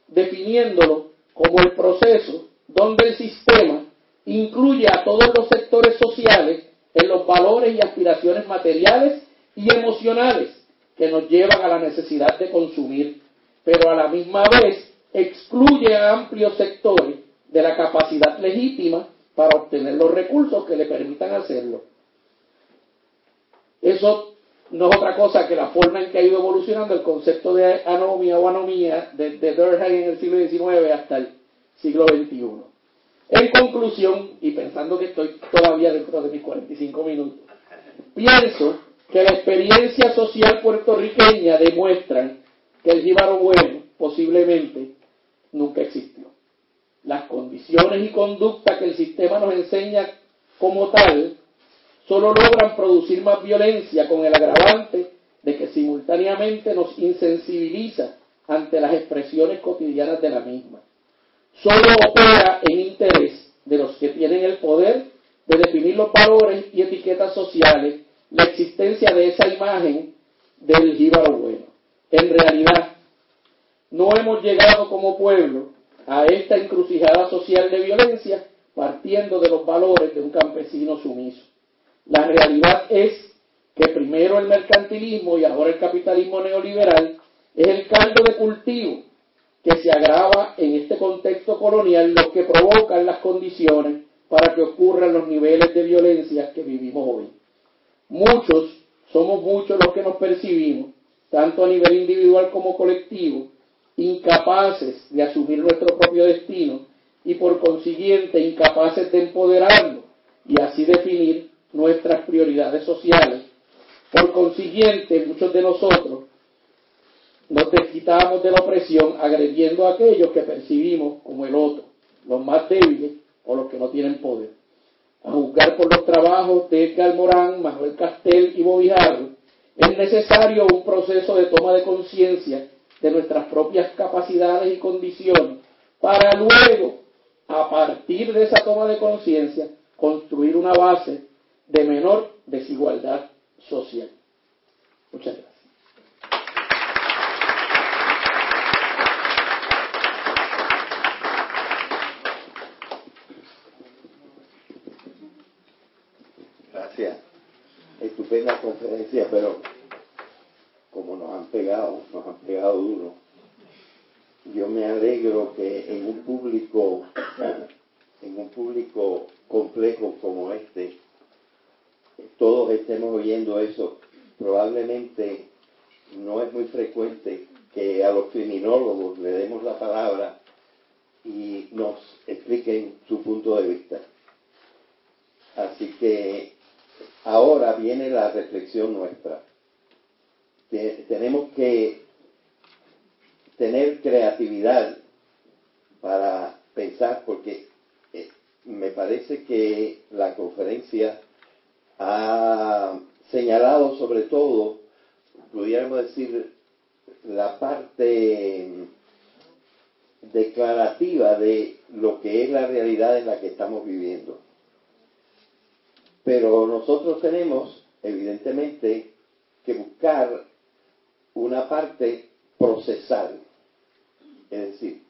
definiéndolo como el proceso donde el sistema incluye a todos los sectores sociales en los valores y aspiraciones materiales y emocionales que nos llevan a la necesidad de consumir, pero a la misma vez excluye a amplios sectores de la capacidad legítima para obtener los recursos que le permitan hacerlo. Eso no es otra cosa que la forma en que ha ido evolucionando el concepto de anomia o anomía desde Durkheim en el siglo XIX hasta el siglo XXI. En conclusión, y pensando que estoy todavía dentro de mis 45 minutos, pienso que la experiencia social puertorriqueña demuestran que el jíbaro bueno posiblemente nunca existió. Las condiciones y conducta que el sistema nos enseña como tal solo logran producir más violencia con el agravante de que simultáneamente nos insensibiliza ante las expresiones cotidianas de la misma. Solo opera en interés de los que tienen el poder de definir los valores y etiquetas sociales la existencia de esa imagen del jíbaro bueno. En realidad, no hemos llegado como pueblo a esta encrucijada social de violencia partiendo de los valores de un campesino sumiso. La realidad es que primero el mercantilismo y ahora el capitalismo neoliberal es el caldo de cultivo que se agrava en este contexto colonial, lo que provocan las condiciones para que ocurran los niveles de violencia que vivimos hoy. Muchos, somos muchos los que nos percibimos, tanto a nivel individual como colectivo, incapaces de asumir nuestro propio destino y por consiguiente incapaces de empoderarlo y así definir nuestras prioridades sociales. Por consiguiente, muchos de nosotros nos desquitamos de la opresión agrediendo a aquellos que percibimos como el otro, los más débiles o los que no tienen poder a juzgar por los trabajos de Edgar Morán, Manuel Castel y Bobijarro, es necesario un proceso de toma de conciencia de nuestras propias capacidades y condiciones para luego, a partir de esa toma de conciencia, construir una base de menor desigualdad social. Muchas gracias. estupenda conferencia, pero como nos han pegado, nos han pegado duro, yo me alegro que en un público, en un público complejo como este, todos estemos oyendo eso. Probablemente no es muy frecuente que a los criminólogos le demos la palabra y nos expliquen su punto de vista. Así que ahora viene la reflexión nuestra. Tenemos que tener creatividad para pensar porque eh, me parece que la conferencia ha señalado sobre todo, pudiéramos decir, la parte declarativa de lo que es la realidad en la que estamos viviendo. Pero nosotros tenemos, evidentemente, que buscar una parte procesal. Es decir,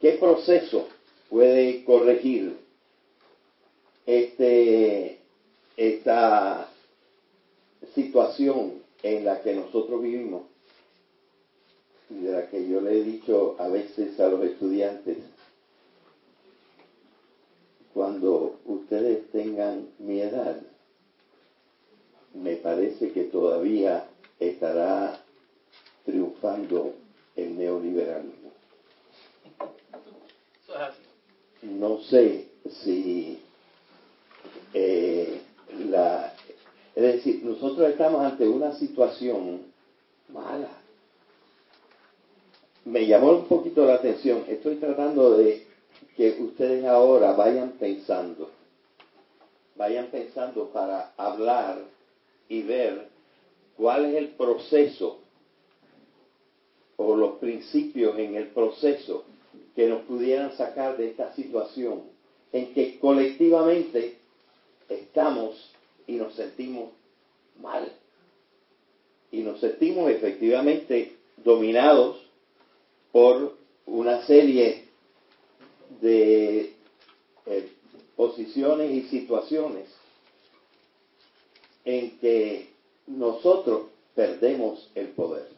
¿qué proceso puede corregir este, esta situación en la que nosotros vivimos? Y de la que yo le he dicho a veces a los estudiantes, cuando ustedes tengan mi edad, me parece que todavía estará triunfando el neoliberalismo. No sé si eh, la... Es decir, nosotros estamos ante una situación mala. Me llamó un poquito la atención. Estoy tratando de que ustedes ahora vayan pensando, vayan pensando para hablar y ver cuál es el proceso o los principios en el proceso que nos pudieran sacar de esta situación en que colectivamente estamos y nos sentimos mal. Y nos sentimos efectivamente dominados por una serie de eh, posiciones y situaciones en que nosotros perdemos el poder.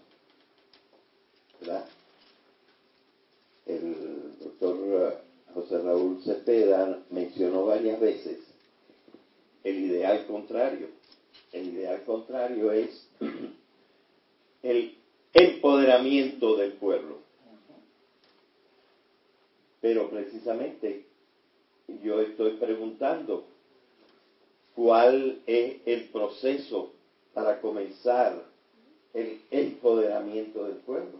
El doctor eh, José Raúl Cepeda mencionó varias veces el ideal contrario. El ideal contrario es el empoderamiento del pueblo. Pero precisamente yo estoy preguntando cuál es el proceso para comenzar el empoderamiento del pueblo.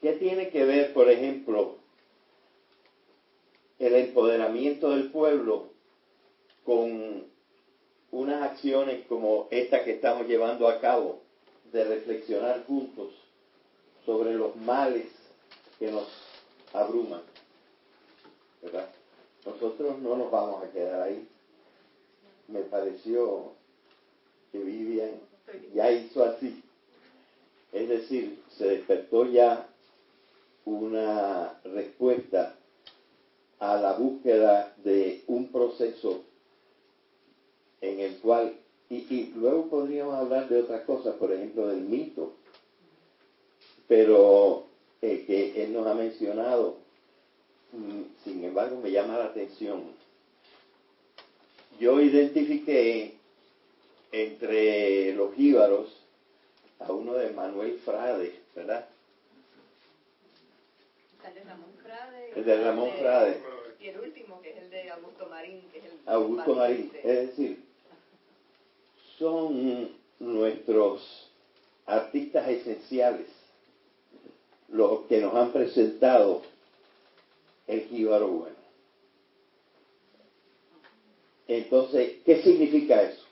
¿Qué tiene que ver, por ejemplo, el empoderamiento del pueblo con unas acciones como esta que estamos llevando a cabo, de reflexionar juntos sobre los males que nos abruman? ¿Verdad? Nosotros no nos vamos a quedar ahí. Me pareció que Vivian ya hizo así. Es decir, se despertó ya una respuesta a la búsqueda de un proceso en el cual, y, luego podríamos hablar de otras cosas, por ejemplo del mito, pero eh, que él nos ha mencionado, mm, sin embargo me llama la atención. Yo identifiqué entre los jíbaros a uno de Manuel Frade, ¿verdad? El de Ramón Frade. El de Ramón Frade. Y el último, que es el de Augusto Marín, que es el Augusto Marín. Es decir, son nuestros artistas esenciales los que nos han presentado el jíbaro bueno. Entonces, ¿qué significa eso?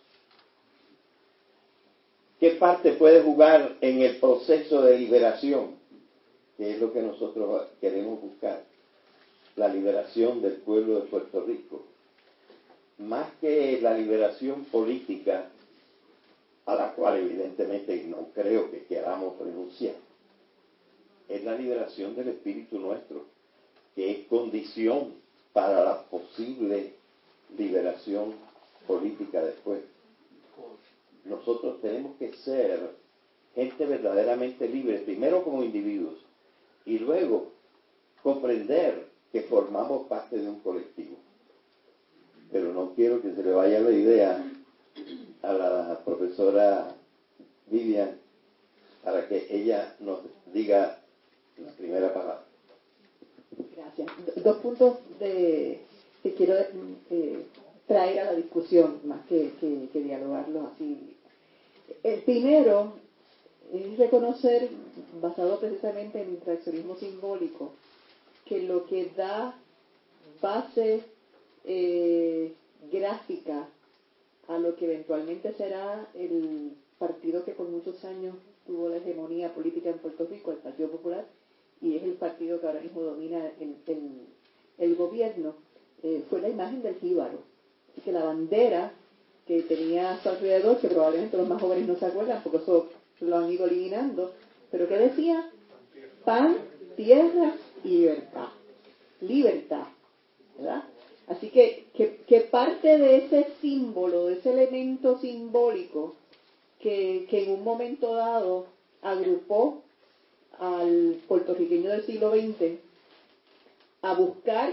¿Qué parte puede jugar en el proceso de liberación? Que es lo que nosotros queremos buscar. La liberación del pueblo de Puerto Rico. Más que la liberación política, a la cual evidentemente no creo que queramos renunciar, es la liberación del espíritu nuestro, que es condición para la posible liberación política después nosotros tenemos que ser gente verdaderamente libre, primero como individuos y luego comprender que formamos parte de un colectivo. Pero no quiero que se le vaya la idea a la profesora Vivian para que ella nos diga la primera palabra. Gracias. Dos puntos de, que quiero eh, traer a la discusión, más que, que, dialogarlos así. El primero es reconocer, basado precisamente en el interaccionismo simbólico, que lo que da base eh, gráfica a lo que eventualmente será el partido que por muchos años tuvo la hegemonía política en Puerto Rico, el Partido Popular, y es el partido que ahora mismo domina el, el, gobierno, eh, fue la imagen del jíbaro que la bandera que tenía a su alrededor, que probablemente los más jóvenes no se acuerdan porque eso lo han ido eliminando, pero que decía pan, tierra y libertad. Libertad, ¿verdad? Así que, que, parte de ese símbolo, de ese elemento simbólico que, que en un momento dado agrupó al puertorriqueño del siglo XX a buscar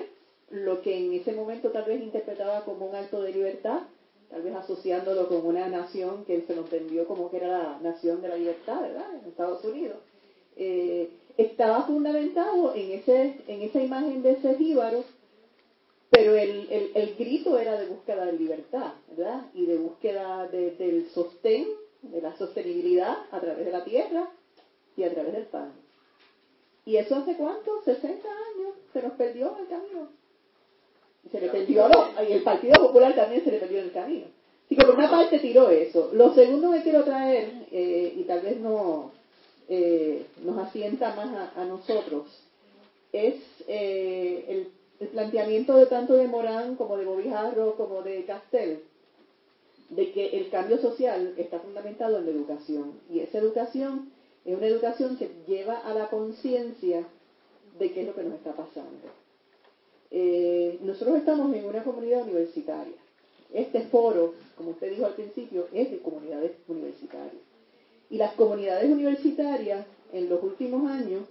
lo que en ese momento tal vez interpretaba como un acto de libertad, tal vez asociándolo con una nación que se lo entendió como que era la nación de la libertad, ¿verdad? En Estados Unidos. Eh, estaba fundamentado en, ese, en esa imagen de ese jíbaro, pero el, el, el grito era de búsqueda de libertad, ¿verdad? Y de búsqueda del sostén, de la sostenibilidad a través de la tierra y a través del pan. ¿Y eso hace cuánto? 60 años. Se nos perdió el camino se le perdió y el Partido Popular también se le perdió en el camino. Así que por una parte tiró eso. Lo segundo que quiero traer, eh, y tal vez no eh, nos asienta más a, nosotros, es eh, el, el, planteamiento de tanto de Morán como de Bobijarro como de Castel, de que el cambio social está fundamentado en la educación. Y esa educación es una educación que lleva a la conciencia de qué es lo que nos está pasando. Eh, nosotros estamos en una comunidad universitaria. Este foro, como usted dijo al principio, es de comunidades universitarias. Y las comunidades universitarias en los últimos años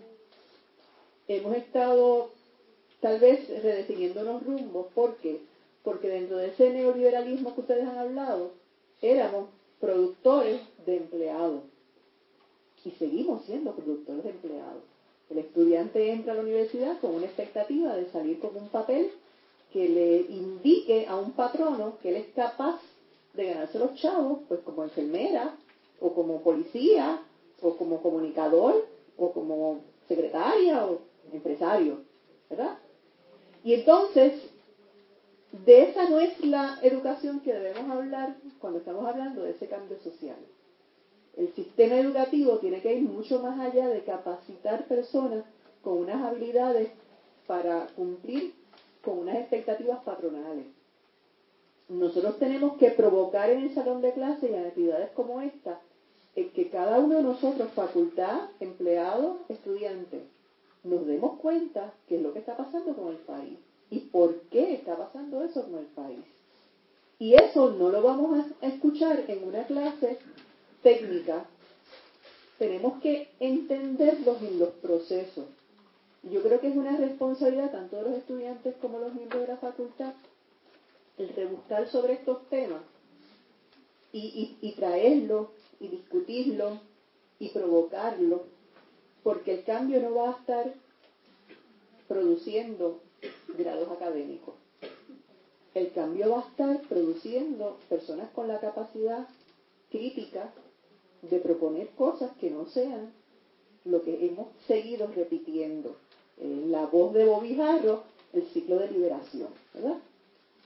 hemos estado tal vez redefiniendo los rumbos. ¿Por qué? Porque dentro de ese neoliberalismo que ustedes han hablado, éramos productores de empleados. Y seguimos siendo productores de empleados. El estudiante entra a la universidad con una expectativa de salir con un papel que le indique a un patrono que él es capaz de ganarse los chavos, pues como enfermera, o como policía, o como comunicador, o como secretaria, o empresario, ¿verdad? Y entonces, de esa no es la educación que debemos hablar cuando estamos hablando de ese cambio social. El sistema educativo tiene que ir mucho más allá de capacitar personas con unas habilidades para cumplir con unas expectativas patronales. Nosotros tenemos que provocar en el salón de clase y en actividades como esta el que cada uno de nosotros, facultad, empleado, estudiante, nos demos cuenta qué es lo que está pasando con el país y por qué está pasando eso con el país. Y eso no lo vamos a escuchar en una clase técnica. Tenemos que entenderlos en los procesos. Yo creo que es una responsabilidad tanto de los estudiantes como de los miembros de la facultad el rebuscar sobre estos temas y, y, y traerlos y discutirlo y provocarlo, porque el cambio no va a estar produciendo grados académicos. El cambio va a estar produciendo personas con la capacidad crítica de proponer cosas que no sean lo que hemos seguido repitiendo. Eh, la voz de Bobijarro, el ciclo de liberación, ¿verdad?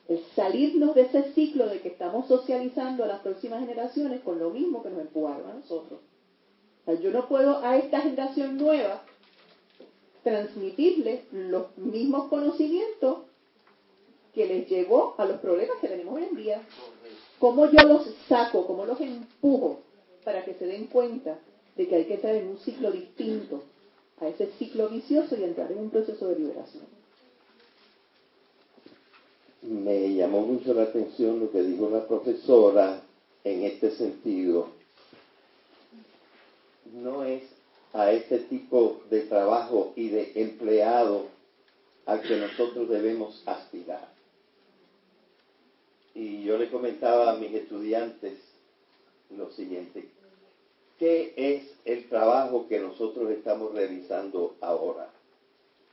El salirnos de ese ciclo de que estamos socializando a las próximas generaciones con lo mismo que nos empujaron a nosotros. Yo no puedo a esta generación nueva transmitirles los mismos conocimientos que les llevó a los problemas que tenemos hoy en día. ¿Cómo yo los saco, cómo los empujo para que se den cuenta de que hay que estar en un ciclo distinto a ese ciclo vicioso y entrar en un proceso de liberación? Me llamó mucho la atención lo que dijo la profesora en este sentido. No es a este tipo de trabajo y de empleado al que nosotros debemos aspirar. Y yo le comentaba a mis estudiantes lo siguiente, ¿qué es el trabajo que nosotros estamos realizando ahora?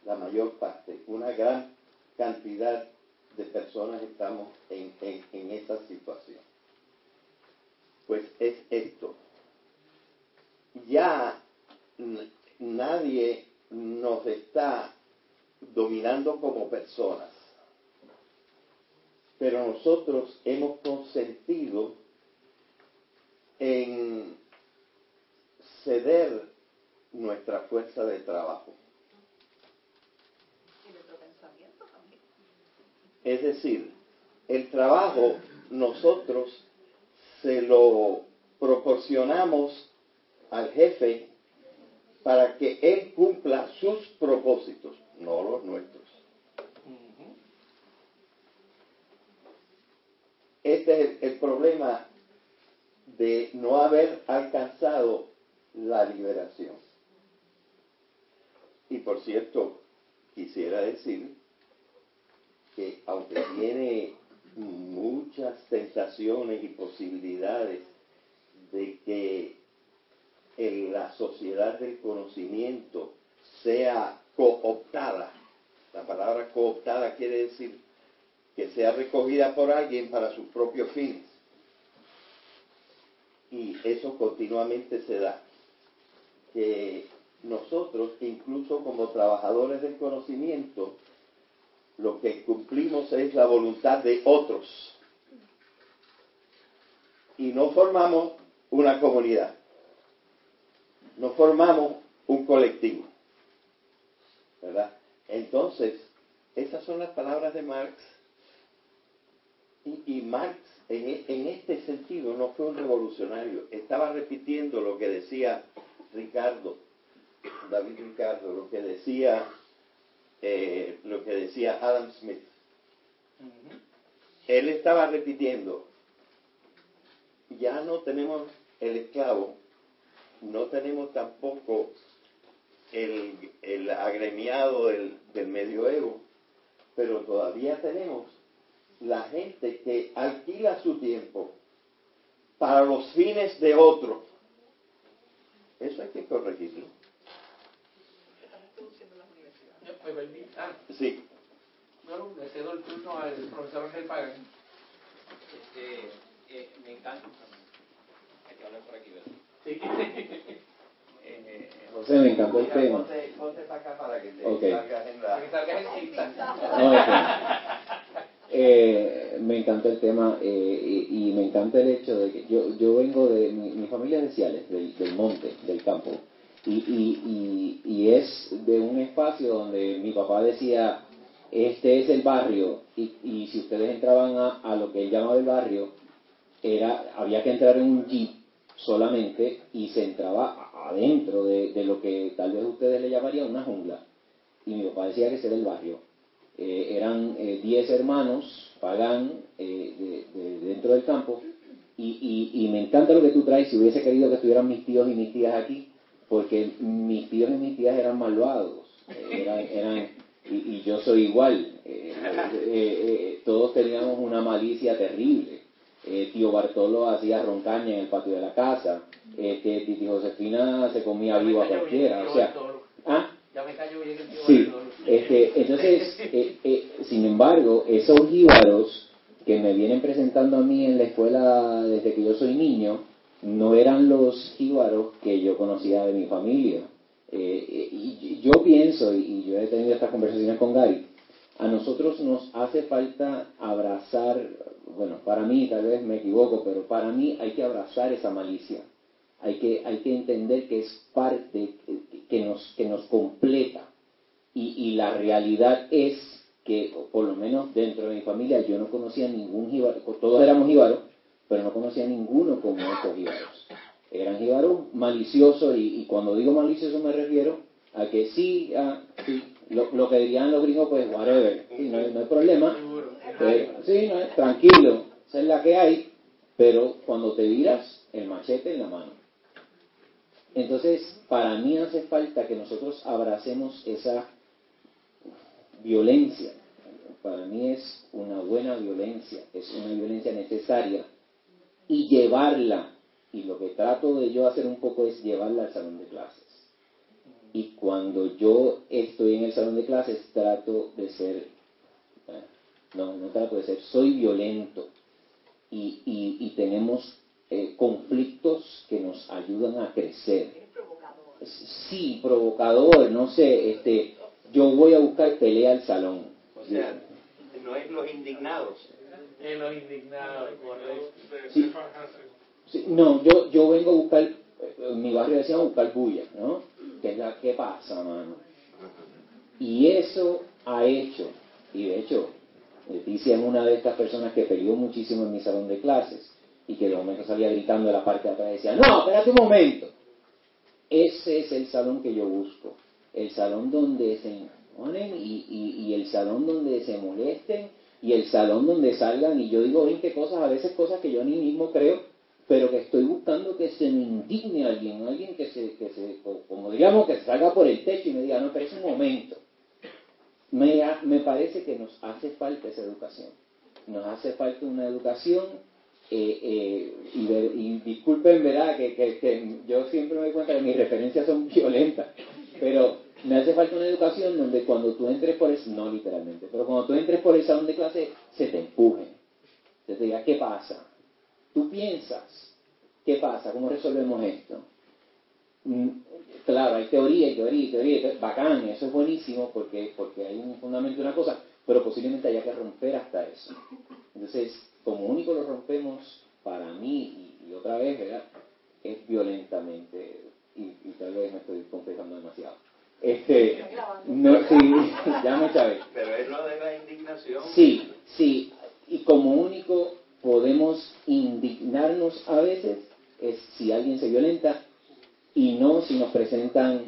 La mayor parte, una gran cantidad de personas estamos en, en, en esa situación. Pues es esto. Ya nadie nos está dominando como personas, pero nosotros hemos consentido en ceder nuestra fuerza de trabajo. Y nuestro pensamiento también. Es decir, el trabajo nosotros se lo proporcionamos al jefe para que él cumpla sus propósitos, no los nuestros. Este es el, el problema de no haber alcanzado la liberación. Y por cierto, quisiera decir que aunque tiene muchas tentaciones y posibilidades de que en la sociedad del conocimiento sea cooptada, la palabra cooptada quiere decir que sea recogida por alguien para sus propios fines. Y eso continuamente se da. Que nosotros, incluso como trabajadores del conocimiento, lo que cumplimos es la voluntad de otros. Y no formamos una comunidad. No formamos un colectivo. ¿Verdad? Entonces, esas son las palabras de Marx. Y, y Marx, en, e, en, este sentido, no fue un revolucionario. Estaba repitiendo lo que decía Ricardo, David Ricardo, lo que decía eh, lo que decía Adam Smith. Él estaba repitiendo, ya no tenemos el esclavo, no tenemos tampoco el, el agremiado del, del medioevo, pero todavía tenemos la gente que alquila su tiempo para los fines de otro. Eso hay que corregirlo. ¿Me Sí. no, le cedo el turno al profesor Ángel Pagan. Este, eh, por aquí, ¿verdad? Eh, José, me encantó el tema. Ponte, ponte para acá para que te Ok. salgas en Para que la... salgas en cinta. No, ok. Eh, me encantó el tema eh, y, y me encanta el hecho de que yo, yo vengo de, mi, mi familia de Ciales, del, del monte, del campo, y, y, y, y es de un espacio donde mi papá decía, este es el barrio, y, y si ustedes entraban a, a lo que él llamaba el barrio, era, había que entrar en un jeep solamente y se entraba adentro de, lo que tal vez ustedes le llamarían una jungla. Y mi papá decía que ese era el barrio. Eh, eran eh, 10 hermanos, pagán, eh, de- de- dentro del campo. Y, y, me encanta lo que tú traes. Si hubiese querido que estuvieran mis tíos y mis tías aquí, porque mis tíos y mis tías eran malvados. eh, eran, eran, y, yo soy igual. eh, eh, eh, todos teníamos una malicia terrible. Eh, tío Bartolo hacía roncaña en el patio de la casa. Este, titi Josefina se comía vivo a cualquiera. O sea, ¿ah? Ya me cayó bien el tío Sí, este, entonces, eh, eh, sin embargo, esos jíbaros que me vienen presentando a mí en la escuela desde que yo soy niño, no eran los jíbaros que yo conocía de mi familia. Eh, eh, y yo pienso, y yo he tenido estas conversaciones con Gary, a nosotros nos hace falta abrazar, bueno, para mí tal vez me equivoco, pero para mí hay que abrazar esa malicia. Hay que, hay que entender que es parte que- nos, que nos completa. Y, y la realidad es que, por lo menos dentro de mi familia, yo no conocía ningún jíbaro, todos éramos jíbaros, pero no conocía ninguno como estos jíbaros. Eran jíbaros maliciosos, y, y cuando digo malicioso me refiero a que sí, sí, lo, lo que dirían los gringos, pues whatever, sí, no, hay, no hay problema, eh, sí, no, tranquilo, esa es la que hay, pero cuando te viras, el machete en la mano. Entonces, para mí hace falta que nosotros abracemos esa violencia. Para mí es una buena violencia, es una violencia necesaria y llevarla, y lo que trato de yo hacer un poco es llevarla al salón de clases. Y cuando yo estoy en el salón de clases trato de ser, eh, no, no trato de ser, soy violento y, y, y tenemos eh, conflictos que nos ayudan a crecer. Sí, provocador, no sé, este, yo voy a buscar pelea al salón. O sea, no es los indignados. En los indignados, correcto. Sí. Sí, no, yo, yo vengo a buscar, en mi barrio decíamos buscar bulla, ¿no? Que es la que pasa, mano. Y eso ha hecho, y de hecho, Leticia es una de estas personas que peleó muchísimo en mi salón de clases y que de momento salía gritando de la parte de atrás y decía, no, espérate un momento. Ese es el salón que yo busco, el salón donde se ponen y, y, y el salón donde se molesten y el salón donde salgan y yo digo 20 cosas, a veces cosas que yo ni mismo creo, pero que estoy buscando que se me indigne alguien, alguien que se, que se co- como diríamos, que salga por el techo y me diga, no, pero es un momento. Me, me parece que nos hace falta esa educación. Nos hace falta una educación, eh, eh, y disculpen, ¿verdad? Que, que- que yo siempre me doy cuenta que mis referencias son violentas, pero me hace falta una educación donde cuando tú entres por el, no literalmente, pero cuando tú entres por el salón de clase, se te empuje. Se te diga, ¿qué pasa? Tú piensas, ¿qué pasa? ¿Cómo resolvemos esto? Mm, Claro, hay teoría, teoría, teoría, bacán, eso es buenísimo porque, porque hay un fundamento de una cosa, pero posiblemente haya que romper hasta eso. Entonces, como único lo rompemos, para mí, y, y otra vez, ¿verdad? Es violentamente, y, y tal vez me estoy confesando demasiado. Este, no, sí, ya me sabes. Pero es lo de la indignación. Sí, sí, y como único podemos indignarnos a veces es si alguien se violenta y no si nos presentan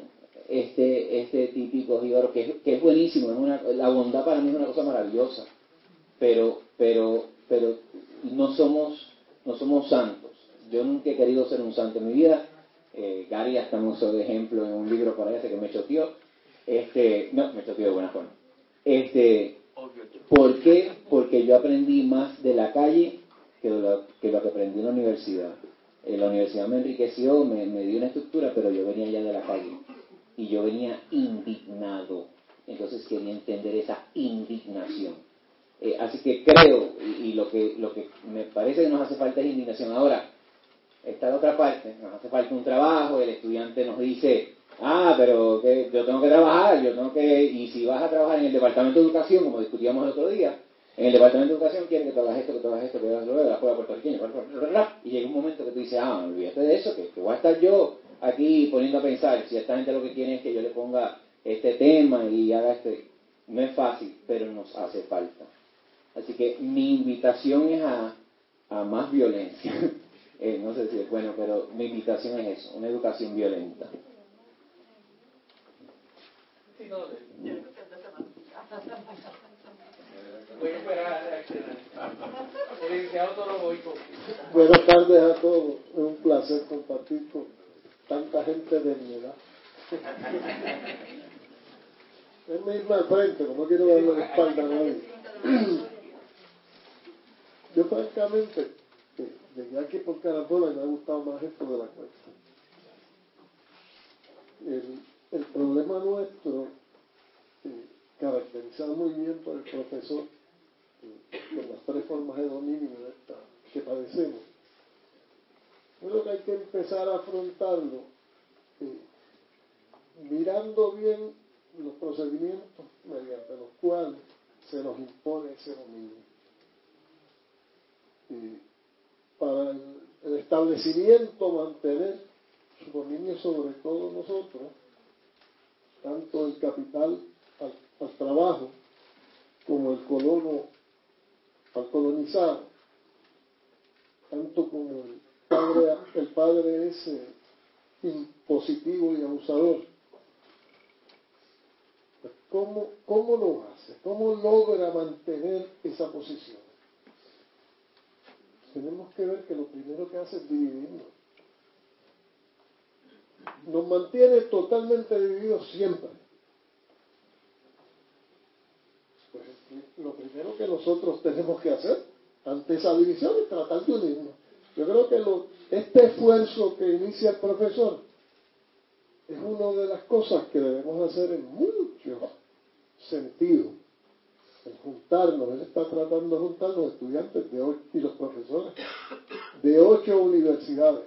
este este típico jíbaro que, es- que es buenísimo, es una, la bondad para mí es una cosa maravillosa, pero pero pero no somos no somos santos. Yo nunca he querido ser un santo en mi vida. Eh, Gary hasta me usó de ejemplo en un libro por ahí que me choteó. Este, no, me choteó de buena forma. Este, ¿Por qué? Porque yo aprendí más de la calle que lo que, aprendí en la universidad. En la universidad me enriqueció, me, dio una estructura, pero yo venía ya de la calle. Y yo venía indignado. Entonces quería entender esa indignación. Eh, así que creo, y, y lo, que, lo que me parece que nos hace falta es indignación. Ahora, está la otra parte, nos hace falta un trabajo, el estudiante nos dice, ah, pero que yo tengo que trabajar, yo tengo que, y si vas a trabajar en el departamento de educación, como discutíamos el otro día, en el departamento de educación quieren que hagas esto, que hagas esto, que hagas lo de la escuela puertorriqueña, y llega un momento que tú dices, ah, olvídate de eso, que, que voy a estar yo aquí poniendo a pensar, si esta gente lo que quiere es que yo le ponga este tema y haga este, no es fácil, pero nos hace falta. Así que mi invitación es a, a más violencia. Eh, no sé si es bueno, pero mi invitación es eso, una educación violenta. Buenas tardes a todos. Es un placer compartir con tanta gente de mi edad. Es irme al frente, como quiero darle la espalda a nadie. Yo francamente llegué aquí por Carapola y me ha gustado más esto de la cuenta. El, el problema nuestro, eh, caracterizado muy bien por el profesor, eh, con las tres formas de dominio que padecemos, creo que hay que empezar a afrontarlo eh, mirando bien los procedimientos mediante los cuales se nos impone ese dominio. Y para el, establecimiento, mantener su dominio sobre todos nosotros, tanto el capital al, trabajo como el colono al colonizado, tanto como el padre, el padre ese impositivo y abusador. Pues, ¿cómo, ¿Cómo lo hace? ¿Cómo logra mantener esa posición? tenemos que ver que lo primero que hace es dividirnos. Nos mantiene totalmente divididos siempre. Pues lo primero que nosotros tenemos que hacer ante esa división es tratar de unirnos. Yo creo que este esfuerzo que inicia el profesor es una de las cosas que debemos hacer en muchos sentidos juntarnos, él está tratando de juntar los estudiantes de ocho, y los profesores de ocho universidades.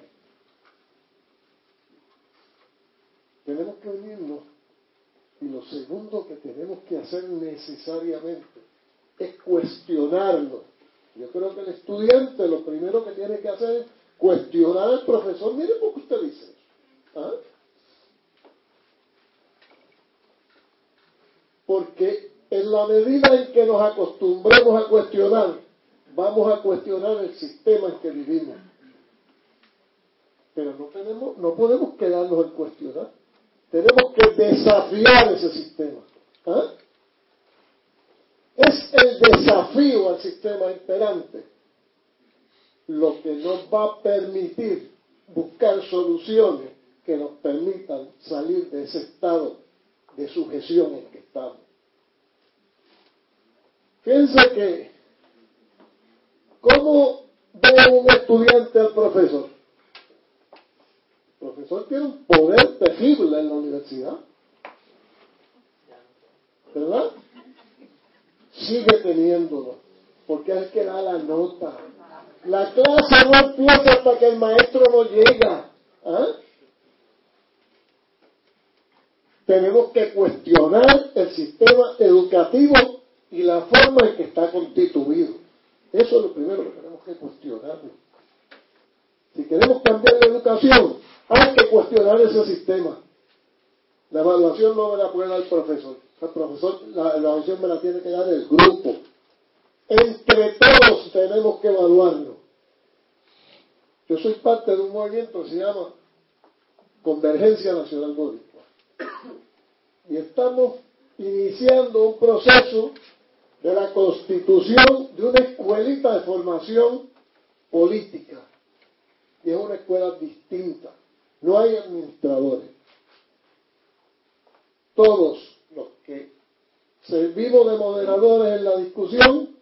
Tenemos que unirnos y lo segundo que tenemos que hacer necesariamente es cuestionarnos. Yo creo que el estudiante lo primero que tiene que hacer es cuestionar al profesor. Mire por qué usted dice ¿Ah? Porque en la medida en que nos acostumbremos a cuestionar, vamos a cuestionar el sistema en que vivimos. Pero no, tenemos, no podemos quedarnos en cuestionar. Tenemos que desafiar ese sistema. ¿Ah? Desafío al sistema imperante lo que nos va a permitir buscar soluciones que nos permitan salir de ese estado de sujeción en que estamos. Fíjense que, ¿cómo ve un estudiante al profesor? El profesor tiene un poder terrible en la universidad. ¿Verdad? Sigue teniéndolo, porque es que da la nota. La clase no empieza hasta que el maestro no llega. ¿Ah? Tenemos que cuestionar el sistema educativo y la forma en que está constituido. Eso es lo primero que tenemos que cuestionar. Si queremos cambiar la educación, hay que cuestionar ese sistema. La evaluación no me la puede dar el profesor. El profesor, la evaluación me la tiene que dar el grupo. Entre todos tenemos que evaluarlo. Yo soy parte de un movimiento que se llama Convergencia Nacional Boricua. Y estamos iniciando un proceso de la constitución de una escuelita de formación política. Y es una escuela distinta. No hay administradores. Todos que servimos de moderadores en la discusión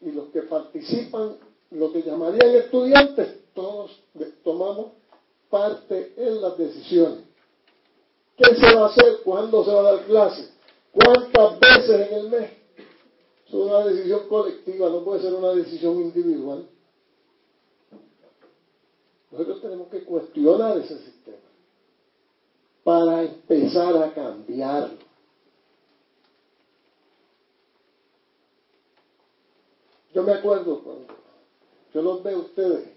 y los que participan, lo que llamarían estudiantes, todos tomamos parte en las decisiones. ¿Qué se va a hacer? ¿Cuándo se va a dar clase? ¿Cuántas veces en el mes? Es una decisión colectiva, no puede ser una decisión individual. Nosotros tenemos que cuestionar ese sistema para empezar a cambiarlo. Yo me acuerdo cuando yo los veo a ustedes,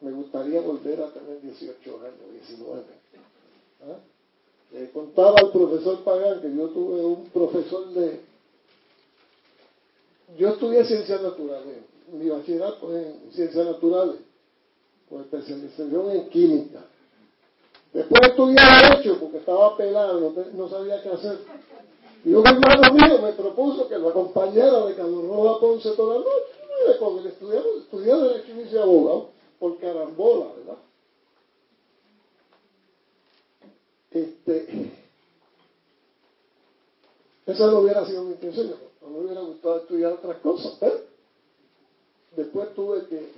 me gustaría volver a tener 18 años, 19. ¿Ah? Le contaba al profesor Pagán que yo tuve un profesor de... Yo estudié ciencias naturales, mi bachillerato en ciencias naturales, con especialización en química. Después estudié Derecho porque estaba pelado, no, sabía qué hacer. Y un hermano mío me propuso que lo acompañara de Carlos Ponce toda la noche. Con él estudiamos, estudié Derecho y hice abogado por carambola, ¿verdad? Este, esa no hubiera sido mi intención, no me hubiera gustado estudiar otras cosas, ¿eh? Después tuve que,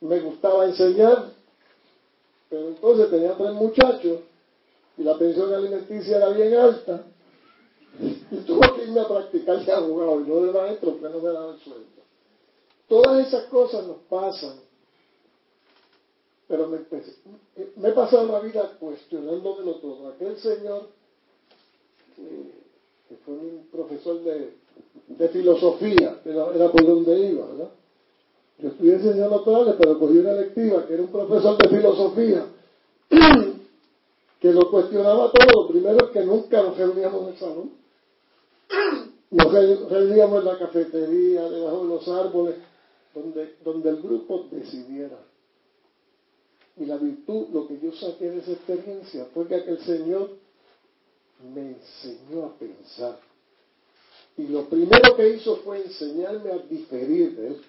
me gustaba enseñar, pero entonces tenía tres muchachos y la pensión alimenticia era bien alta y tuve que irme a practicar de abogado y no de maestro porque no me daba el sueldo. Todas esas cosas nos pasan pero me, me he pasado la vida cuestionándomelo todo. Aquel señor, que fue un profesor de, filosofía, era, era, por donde iba, ¿verdad? Yo estudié enseñando naturales, pero cogí una electiva que era un profesor de filosofía que lo cuestionaba todo. Primero es que nunca nos reuníamos en el salón. Nos reuníamos en la cafetería, debajo de los árboles, donde, donde el grupo decidiera. Y la virtud, lo que yo saqué de esa experiencia fue que aquel Señor me enseñó a pensar. Y lo primero que hizo fue enseñarme a diferir de él.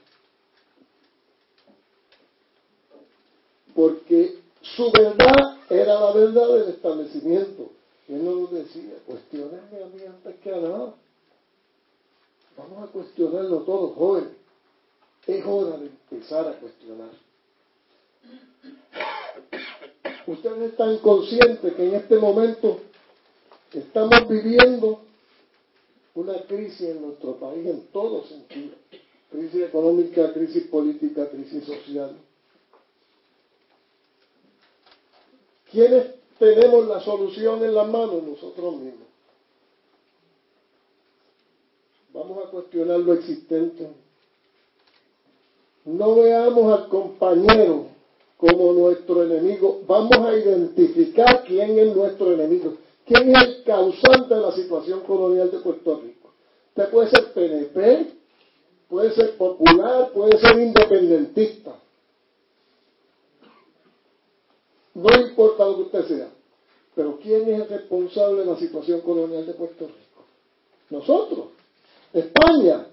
Porque su verdad era la verdad del establecimiento. Él lo decía, cuestionenme a mí antes que a nada. Vamos a cuestionarlo todo, joven. Es hora de empezar a cuestionar. Ustedes están conscientes que en este momento estamos viviendo una crisis en nuestro país en todos sentidos. Crisis económica, crisis política, crisis social. ¿Quiénes tenemos la solución en las manos? Nosotros mismos. Vamos a cuestionar lo existente. No veamos al compañero como nuestro enemigo. Vamos a identificar quién es nuestro enemigo, quién es el causante de la situación colonial de Puerto Rico. Usted puede ser PNP, puede ser popular, puede ser independentista. No importa lo que usted sea. Pero ¿quién es el responsable de la situación colonial de Puerto Rico? Nosotros. España.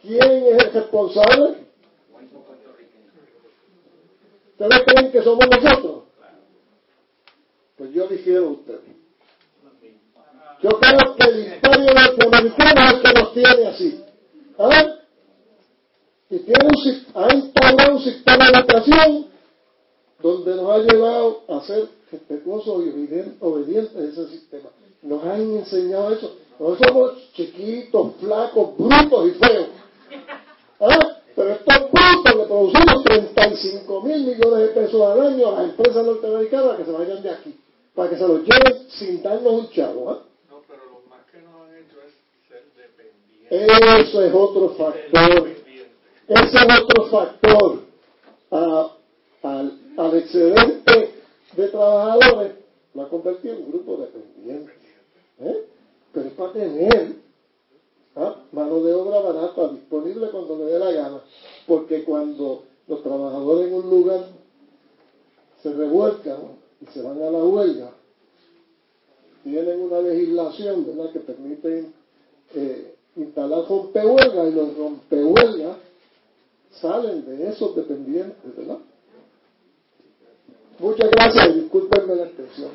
¿Quién es el responsable? ¿Ustedes creen que somos nosotros? Pues yo difiero a ustedes. Yo creo que el imperio norteamericano es el que nos tiene así. ¿Ah? Y tiene un, ha instalado un sistema de educación donde nos ha llevado a ser respetuosos y obedientes a ese sistema. Nos han enseñado eso. Nosotros somos chiquitos, flacos, brutos y feos. ¿Ah? Pero estos brutos le producimos 35 mil millones de pesos al año a las empresas norteamericanas para que se vayan de aquí, para que se los lleven sin darnos un chavo. ¿eh? No, pero lo más que nos han hecho es ser dependientes. Eso es otro factor. Ese es otro factor. al, al excedente de trabajadores lo ha en un grupo dependiente. ¿eh? Pero es para tener ¿Ah? Mano de obra barata, disponible cuando le dé la gana. Porque cuando los trabajadores en un lugar se revuelcan y se van a la huelga, tienen una legislación que permite eh, instalar rompehuelgas y los rompehuelgas salen de esos dependientes, ¿verdad? Muchas gracias y discúlpenme la expresión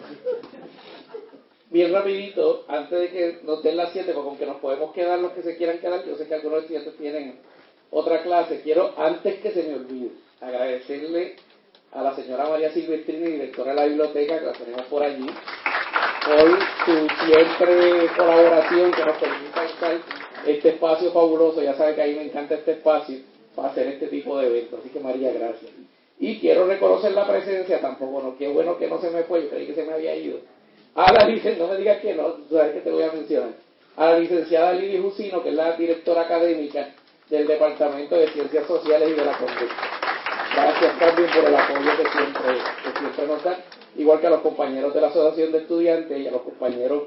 bien rapidito, antes de que nos den las 7, porque aunque nos podemos quedar los que se quieran quedar, yo sé que algunos estudiantes tienen otra clase, quiero, antes que se me olvide, agradecerle a la señora María Silvestrini, directora de la biblioteca, que la tenemos por allí, por su siempre colaboración que nos permite estar este espacio fabuloso, ya sabe que a mí me encanta este espacio, para hacer este tipo de eventos. Así que María, gracias. Y quiero reconocer la presencia, tampoco, no, qué bueno que no se me fue, yo creí que se me había ido. A la licenciada, no me digas que no, sabes que te voy a mencionar. A la licenciada Lili Jusino, que es la directora académica del Departamento de Ciencias Sociales y de la Conducta. Gracias también por el apoyo que siempre, que siempre nos dan, igual que a los compañeros de la Asociación de Estudiantes y a los compañeros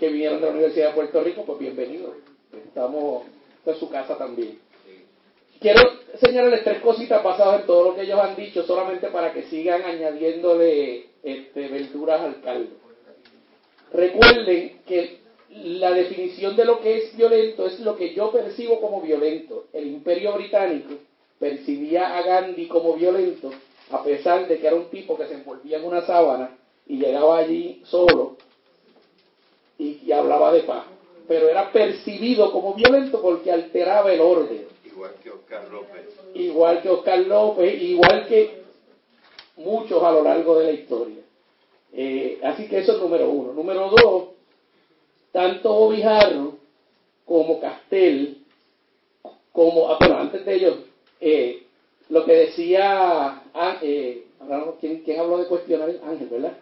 que vinieron de la Universidad de Puerto Rico, pues bienvenidos. Estamos en su casa también. Quiero señalarles tres cositas basadas en todo lo que ellos han dicho, solamente para que sigan añadiéndole este, verduras al caldo. Recuerden que la definición de lo que es violento es lo que yo percibo como violento. El imperio británico percibía a Gandhi como violento, a pesar de que era un tipo que se envolvía en una sábana y llegaba allí solo y, y hablaba de paz. Pero era percibido como violento porque alteraba el orden. Igual que Oscar López. Igual que Oscar López, igual que muchos a lo largo de la historia. Eh, así que eso es número uno. Número dos, tanto Bobijarro como Castel, como, ah, bueno, antes de ellos, eh, lo que decía, ah, eh, ¿quién, ¿quién, habló de cuestionar? Ángel, ¿verdad?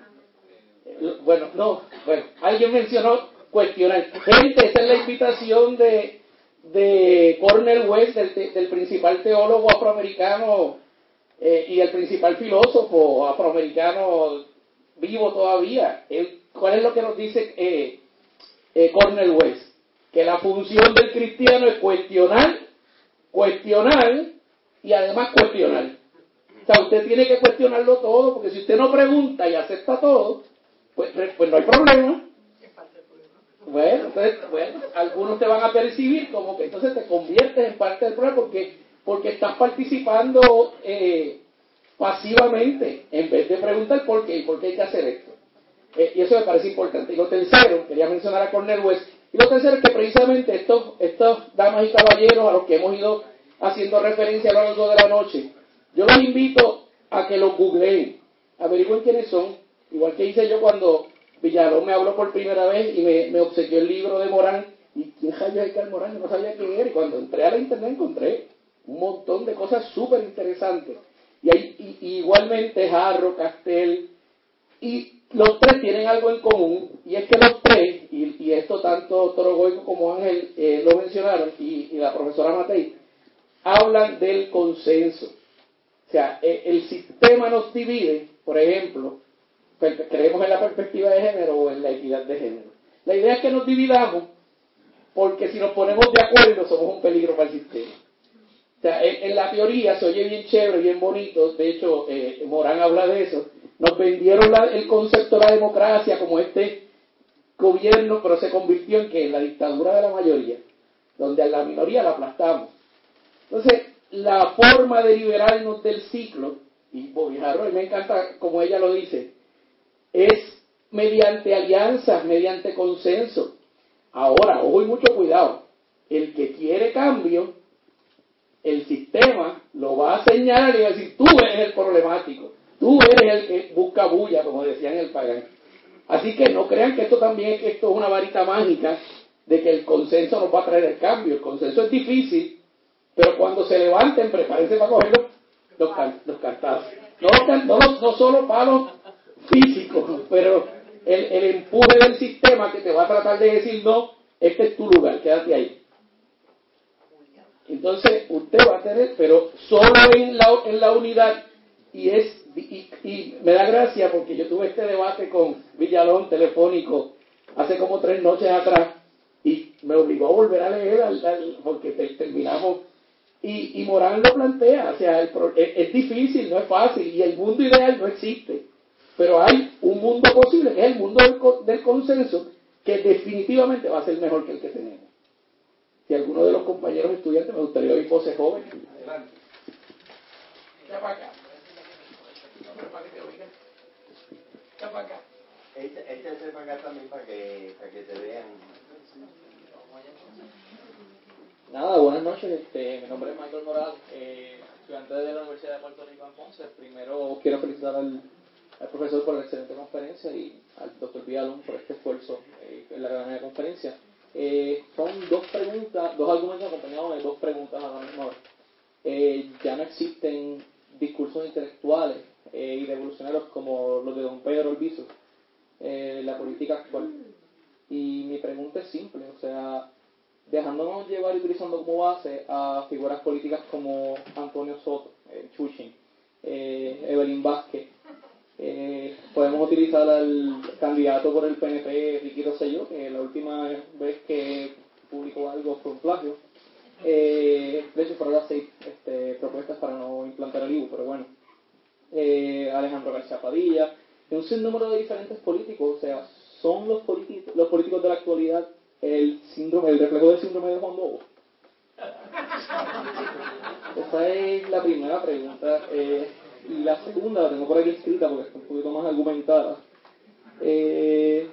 Bueno, no, bueno, alguien mencionó cuestionar. Gente, esa es la invitación de, de Cornel West, del, del principal teólogo afroamericano eh, y el principal filósofo afroamericano vivo todavía. ¿Cuál es lo que nos dice eh, eh, Cornel West? Que la función del cristiano es cuestionar, cuestionar y además cuestionar. O sea, usted tiene que cuestionarlo todo, porque si usted no pregunta y acepta todo, pues, pues no hay problema. Bueno, entonces, bueno, algunos te van a percibir como que entonces te conviertes en parte del problema porque, porque estás participando eh, pasivamente en vez de preguntar por qué y por qué hay que hacer esto. Eh, y eso me parece importante. Y lo tercero, quería mencionar a Cornel West, y lo tercero es que precisamente estos, estos damas y caballeros a los que hemos ido haciendo referencia a lo largo de la noche, yo los invito a que los googleen, averigüen quiénes son, igual que hice yo cuando Villalón me habló por primera vez y me, me obsequió el libro de Morán. ¿Y quién sabía que Morán? Yo no sabía quién era. Y cuando entré a la internet encontré un montón de cosas súper interesantes. Y, hay, igualmente Jarro, Castel, y los tres tienen algo en común, y es que los tres, y, y esto tanto Toro como Ángel eh, lo mencionaron, y, la profesora Matei, hablan del consenso. O sea, el, el sistema nos divide, por ejemplo, creemos en la perspectiva de género o en la equidad de género. La idea es que nos dividamos porque si nos ponemos de acuerdo somos un peligro para el sistema. O sea, en, la teoría se oye bien chévere, bien bonito, de hecho eh, Morán habla de eso, nos vendieron el concepto de la democracia como este gobierno, pero se convirtió en que en la dictadura de la mayoría, donde a la minoría la aplastamos. Entonces, la forma de liberarnos del ciclo, y Bobijarro, y me encanta como ella lo dice, es mediante alianzas, mediante consenso. Ahora, ojo y mucho cuidado, el que quiere cambio, el sistema lo va a señalar y va a decir, tú eres el problemático, tú eres el que busca bulla, como decían el pagán. Así que no crean que esto también esto es una varita mágica de que el consenso nos va a traer el cambio. El consenso es difícil, pero cuando se levanten, prepárense para coger los, los, no solo palos físico, pero el, el empuje del sistema que te va a tratar de decir no, este es tu lugar, quédate ahí. Entonces usted va a tener, pero solo en la, en la unidad, y es y, me da gracia porque yo tuve este debate con Villalón telefónico hace como tres noches atrás y me obligó a volver a leer al, porque terminamos y, y, Morán lo plantea, o sea, es, difícil, no es fácil y el mundo ideal no existe. Pero hay un mundo posible, que es el mundo del, del consenso, que definitivamente va a ser mejor que el que tenemos. Si alguno de los compañeros estudiantes me gustaría oír voces jóvenes. Adelante. Ya para acá. Ya para acá. Este, este para acá también para que, para que te vean. Nada, buenas noches. Este, mi nombre es Michael Moral, eh, estudiante de la Universidad de Puerto Rico en Ponce. Primero quiero felicitar al al profesor por la excelente conferencia y al doctor Villalón por este esfuerzo eh, en la gran conferencia. Eh, son dos preguntas, dos argumentos acompañados de dos preguntas a la misma vez. eh, ya no existen discursos intelectuales eh, y revolucionarios como los de don Pedro Albizu, eh, la política actual. Y mi pregunta es simple, o sea, dejándonos llevar y utilizando como base a figuras políticas como Antonio Soto, eh, Chuchin, Evelyn Vázquez, eh, podemos utilizar al candidato por el PNP, Ricky Rosselló, que la última vez que publicó algo fue un plagio. Eh, de hecho, fueron las seis este, propuestas para no implantar el IBU, pero bueno. Eh, Alejandro García Padilla, un sinnúmero de diferentes políticos, o sea, son los, los políticos de la actualidad el síndrome, el reflejo del síndrome de Juan Bobo. Esa es la primera pregunta. Eh, la segunda la tengo por aquí escrita porque está un poquito más argumentada. Eh.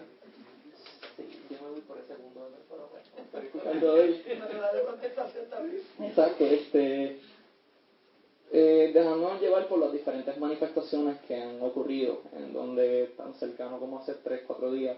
Exacto, este, eh, dejándonos llevar por las diferentes manifestaciones que han ocurrido, en donde tan cercano como hace 3, 4 días,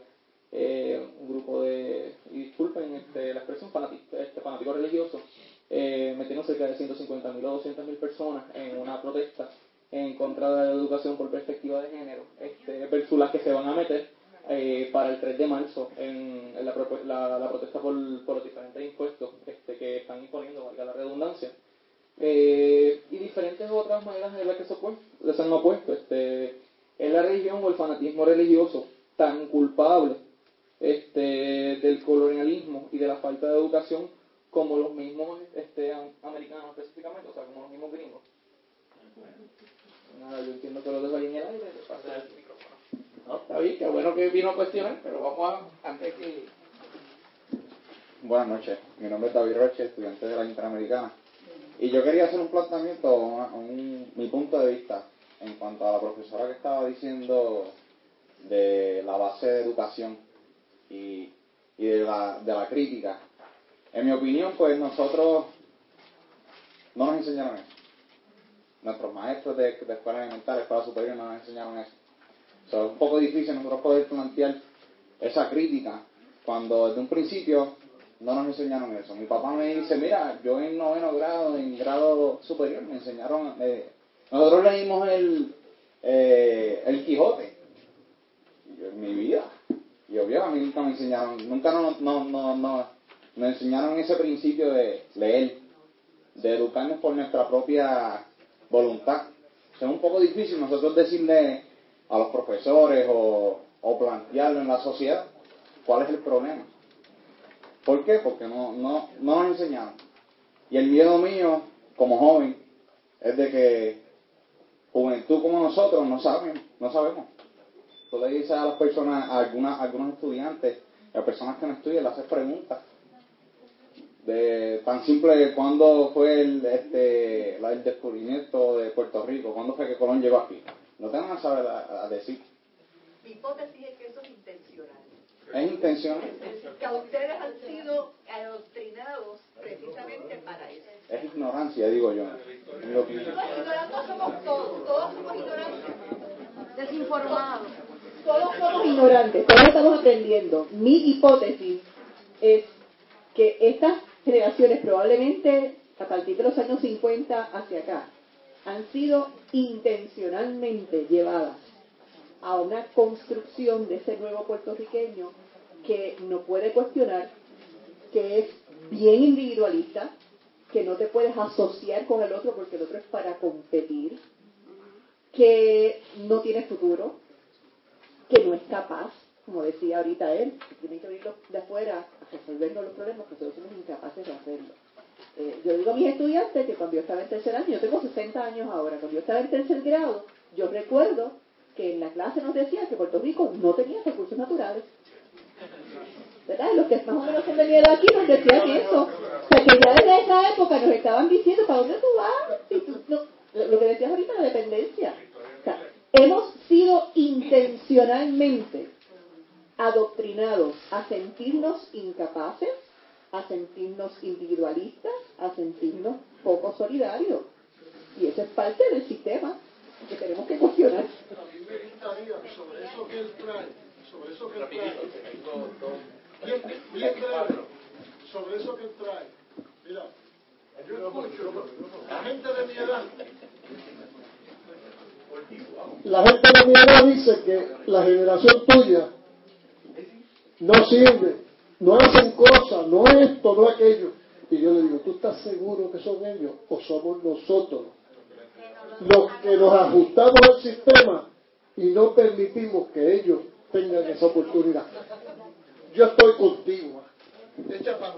eh, un grupo de, y disculpen este, la expresión, fanático, este, fanático religioso, eh, metieron cerca de 150.000 o 200.000 personas en una protesta en contra de la educación por perspectiva de género, este, versus las que se van a meter eh, para el 3 de marzo en, en la, la, la protesta por, por los diferentes impuestos este, que están imponiendo, valga la redundancia. Eh, y diferentes otras maneras en las que se, se han opuesto. Este, es la religión o el fanatismo religioso tan culpable este, del colonialismo y de la falta de educación como los mismos este, am- americanos específicamente, o sea, como los mismos gringos. Nada, yo entiendo que lo dejo ahí en el aire, le paso el micrófono. No, está bien, qué bueno que vino a cuestionar, pero vamos a, antes que... Buenas noches, mi nombre es David Roche, estudiante de la Interamericana. Y yo quería hacer un planteamiento, una- un- mi punto de vista, en cuanto a la profesora que estaba diciendo de la base de educación y, y de, la, de la crítica. En mi opinión, pues nosotros no nos enseñaron eso. Nuestros maestros de, de escuela elemental, escuela superior, no nos enseñaron eso. O sea, es un poco difícil nosotros poder plantear esa crítica cuando desde un principio no nos enseñaron eso. Mi papá me dice, mira, yo en noveno grado, en grado superior, me enseñaron, eh, nosotros leímos el, eh, el Quijote. Yo, en mi vida. Y obvio, a mí nunca me enseñaron, nunca no, no, no, no, nos enseñaron ese principio de leer, de educarnos por nuestra propia voluntad. O es un poco difícil nosotros decirle a los profesores o, o plantearlo en la sociedad cuál es el problema. ¿Por qué? Porque no, no, no nos enseñaron. Y el miedo mío, como joven, es de que juventud como nosotros no saben, no sabemos. Tú le dices a las personas, a, algunas, algunos estudiantes, a personas que no estudian, le haces preguntas. De tan simple cuándo fue el, este, el descubrimiento de Puerto Rico, cuándo fue que Colón llegó aquí. No te van a saber a- a decir. Mi hipótesis es que eso es intencional. Es intencional. Que ustedes han sido adoctrinados precisamente para eso. Es ignorancia, digo yo. ignorantes somos todos, todos somos ignorantes. Desinformados. Todos somos ignorantes, todos estamos aprendiendo. Mi hipótesis es que estas generaciones probablemente a partir de los años 50 hacia acá han sido intencionalmente llevadas a una construcción de ese nuevo puertorriqueño que no puede cuestionar, que es bien individualista, que no te puedes asociar con el otro porque el otro es para competir, que no tiene futuro, que no es capaz, como decía ahorita él, que tiene que venir de afuera a resolvernos los problemas, que nosotros somos incapaces de hacerlo. Eh, yo digo a mis estudiantes que cuando yo estaba en tercer año, yo tengo 60 años ahora, cuando yo estaba en tercer grado, yo recuerdo que en la clase nos decían que Puerto Rico no tenía recursos naturales. ¿Verdad? Los que más o menos son de aquí nos decían eso. O sea, que ya desde esa época nos estaban diciendo, ¿para dónde tú vas? Si tú no- lo que decías ahorita, la dependencia. O sea, hemos sido intencionalmente adoctrinados a sentirnos incapaces, a sentirnos individualistas, a sentirnos poco solidarios. Y eso es parte del sistema que tenemos que cuestionar. Sobre eso que él trae, sobre eso que él trae, bien, bien breve, sobre eso que él trae. Mira, La gente de mi edad, la gente de mi edad dice que la generación tuya no sirve, no hacen cosas, no esto, no aquello. Y yo le digo, ¿tú estás seguro que son ellos o somos nosotros los que nos ajustamos al sistema y no permitimos que ellos tengan esa oportunidad? Yo estoy contigo. Echa para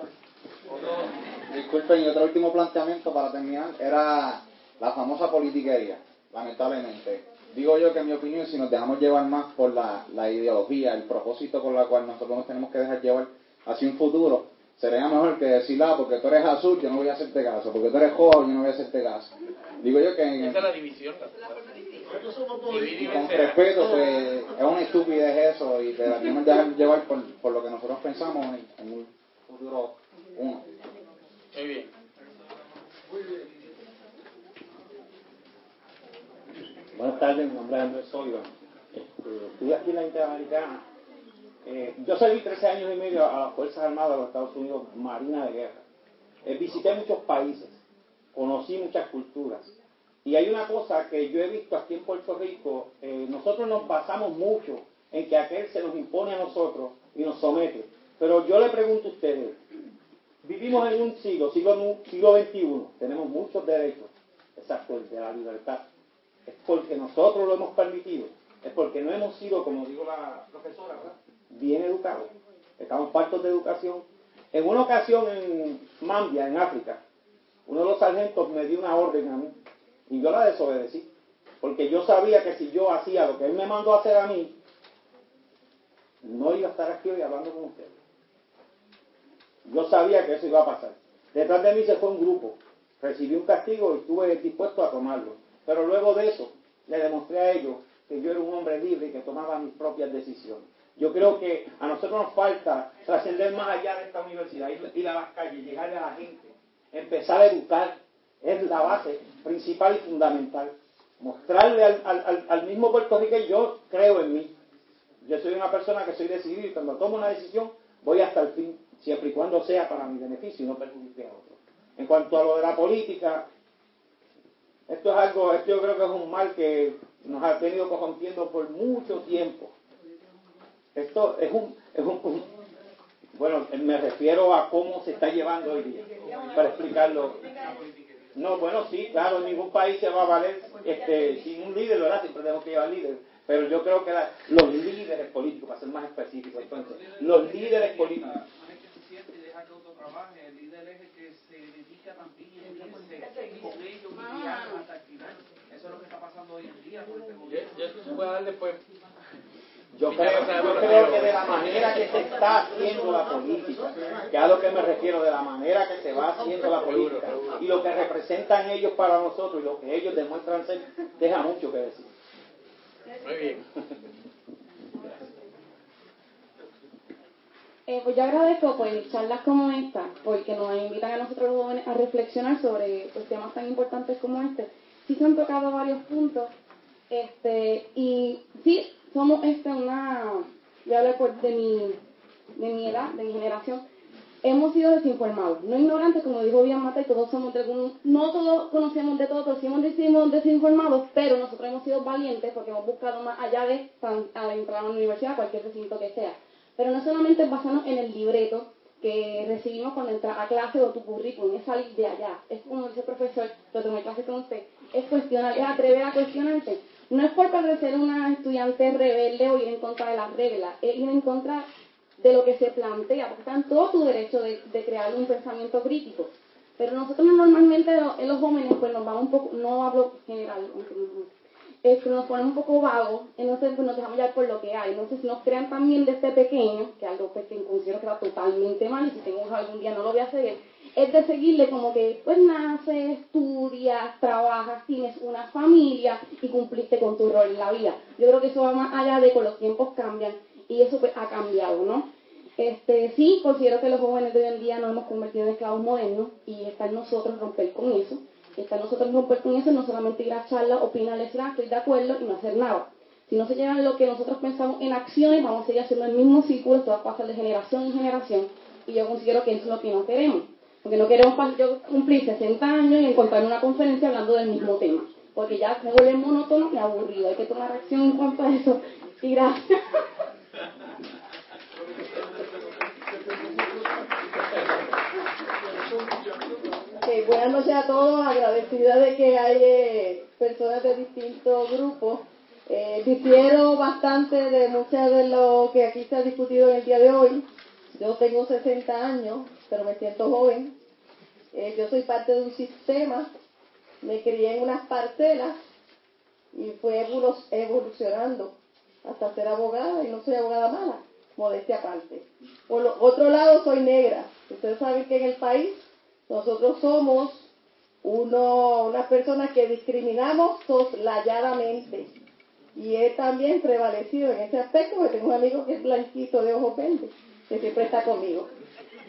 Disculpen, y otro último planteamiento para terminar era la famosa politiquería, lamentablemente. Digo yo que en mi opinión, si nos dejamos llevar más por la, la ideología, el propósito con la cual nosotros nos tenemos que dejar llevar hacia un futuro, sería mejor que decir, ah, porque tú eres azul, yo no voy a hacerte caso, porque tú eres joven, yo no voy a hacerte caso. Digo yo que... En, Esa es la división. y con respeto, pues es una estupidez eso y te dejar dejar llevar por, por lo que nosotros pensamos en, en un futuro uno. Muy bien. Buenas tardes, mi nombre es Andrés Oliva. Estudié aquí en la Interamericana. Eh, yo serví 13 años y medio a las Fuerzas Armadas de los Estados Unidos, Marina de Guerra. Eh, visité muchos países, conocí muchas culturas. Y hay una cosa que yo he visto aquí en Puerto Rico, eh, nosotros nos basamos mucho en que aquel se nos impone a nosotros y nos somete. Pero yo le pregunto a ustedes, vivimos en un siglo, siglo, siglo XXI, tenemos muchos derechos, exacto, de la libertad. Es porque nosotros lo hemos permitido, es porque no hemos sido, como dijo la profesora, ¿verdad? bien educados. Estamos partos de educación. En una ocasión en Mambia, en África, uno de los sargentos me dio una orden a mí y yo la desobedecí. Porque yo sabía que si yo hacía lo que él me mandó a hacer a mí, no iba a estar aquí hoy hablando con ustedes. Yo sabía que eso iba a pasar. Detrás de mí se fue un grupo. Recibí un castigo y estuve dispuesto a tomarlo. Pero luego de eso, le demostré a ellos que yo era un hombre libre y que tomaba mis propias decisiones. Yo creo que a nosotros nos falta trascender más allá de esta universidad, ir, a las calles, llegarle a la gente, empezar a educar, es la base principal y fundamental. Mostrarle al, mismo Puerto Rico yo creo en mí. Yo soy una persona que soy decidido y cuando tomo una decisión voy hasta el fin, siempre y cuando sea para mi beneficio y no perjudique a otros. En cuanto a lo de la política, esto es algo, esto yo creo que es un mal que nos ha tenido corrompiendo por mucho tiempo. Esto es un, es un, bueno, me refiero a cómo se está llevando hoy día, para explicarlo. No, bueno, sí, claro, en ningún país se va a valer este, sin un líder, ¿verdad? Siempre tenemos que llevar líder. Pero yo creo que los líderes políticos, para ser más específicos, entonces, los líderes políticos. El líder es el que se dedica también Eso es lo que está pasando hoy en día. Yo se puede dar después yo creo, que de la manera que se está haciendo la política, que a lo que me refiero, de la manera que se va haciendo la política, y lo que representan ellos para nosotros, y lo que ellos demuestran ser, deja mucho que decir. Muy bien. Eh, pues yo agradezco pues charlas como esta, porque nos invitan a nosotros los jóvenes a reflexionar sobre pues, temas tan importantes como este. Sí se han tocado varios puntos, este, y sí, somos este una, yo hablo pues de mi, de mi edad, de mi generación, hemos sido desinformados, no ignorantes, como dijo bien Mata, y todos somos de algún, no todos conocemos de todo, pero sí hemos desinformados, pero nosotros hemos sido valientes porque hemos buscado más allá de entrar a la universidad, cualquier recinto que sea. Pero no solamente basarnos en el libreto que recibimos cuando entra a clase o tu currículum, es salir de allá. Es como dice el profesor, lo tomé clase con usted, es cuestionar, es atrever a cuestionarte no es por parecer una estudiante rebelde o ir en contra de las reglas, es ir en contra de lo que se plantea, porque está en todo tu derecho de, crear un pensamiento crítico. Pero nosotros normalmente en los jóvenes pues nos vamos un poco, no hablo general, es que nos ponemos un poco vagos, entonces pues, nos dejamos llevar por lo que hay. Entonces nos crean también desde pequeño, que algo pues, que considero que va totalmente mal y si tengo algún día no lo voy a hacer, es de seguirle como que pues naces, estudias, trabajas, tienes una familia y cumpliste con tu rol en la vida. Yo creo que eso va más allá de que los tiempos cambian y eso pues ha cambiado, ¿no? Este, sí, considero que los jóvenes de hoy en día nos hemos convertido en esclavos modernos y está en nosotros romper con eso. Está en nosotros romper con eso, no solamente ir a charlas, opinar, ah, estoy de acuerdo y no hacer nada. Si no se llevan lo que nosotros pensamos en acciones, vamos a seguir haciendo el mismo círculo, esto va a pasar de generación en generación y yo considero que eso es lo que no queremos. Porque no queremos yo cumplir 60 años y encontrarme una conferencia hablando del mismo tema. Porque ya se vuelve monótono y aburrido. Hay que tomar acción en cuanto a eso. Y gracias. Ok, buenas noches a todos, agradecida de que hay eh, personas de distintos grupos. Eh, difiero bastante de muchas de lo que aquí se ha discutido en el día de hoy. Yo tengo 60 años, pero me siento joven. Eh, yo soy parte de un sistema, me crié en unas parcelas y evolu- evolucionando hasta ser abogada y no soy abogada mala, modestia aparte. Por otro lado, soy negra. Ustedes saben que en el país nosotros somos uno, unas personas que discriminamos soslayadamente. Y he también prevalecido en ese aspecto, porque tengo un amigo que es blanquito de ojos verdes, que siempre está conmigo.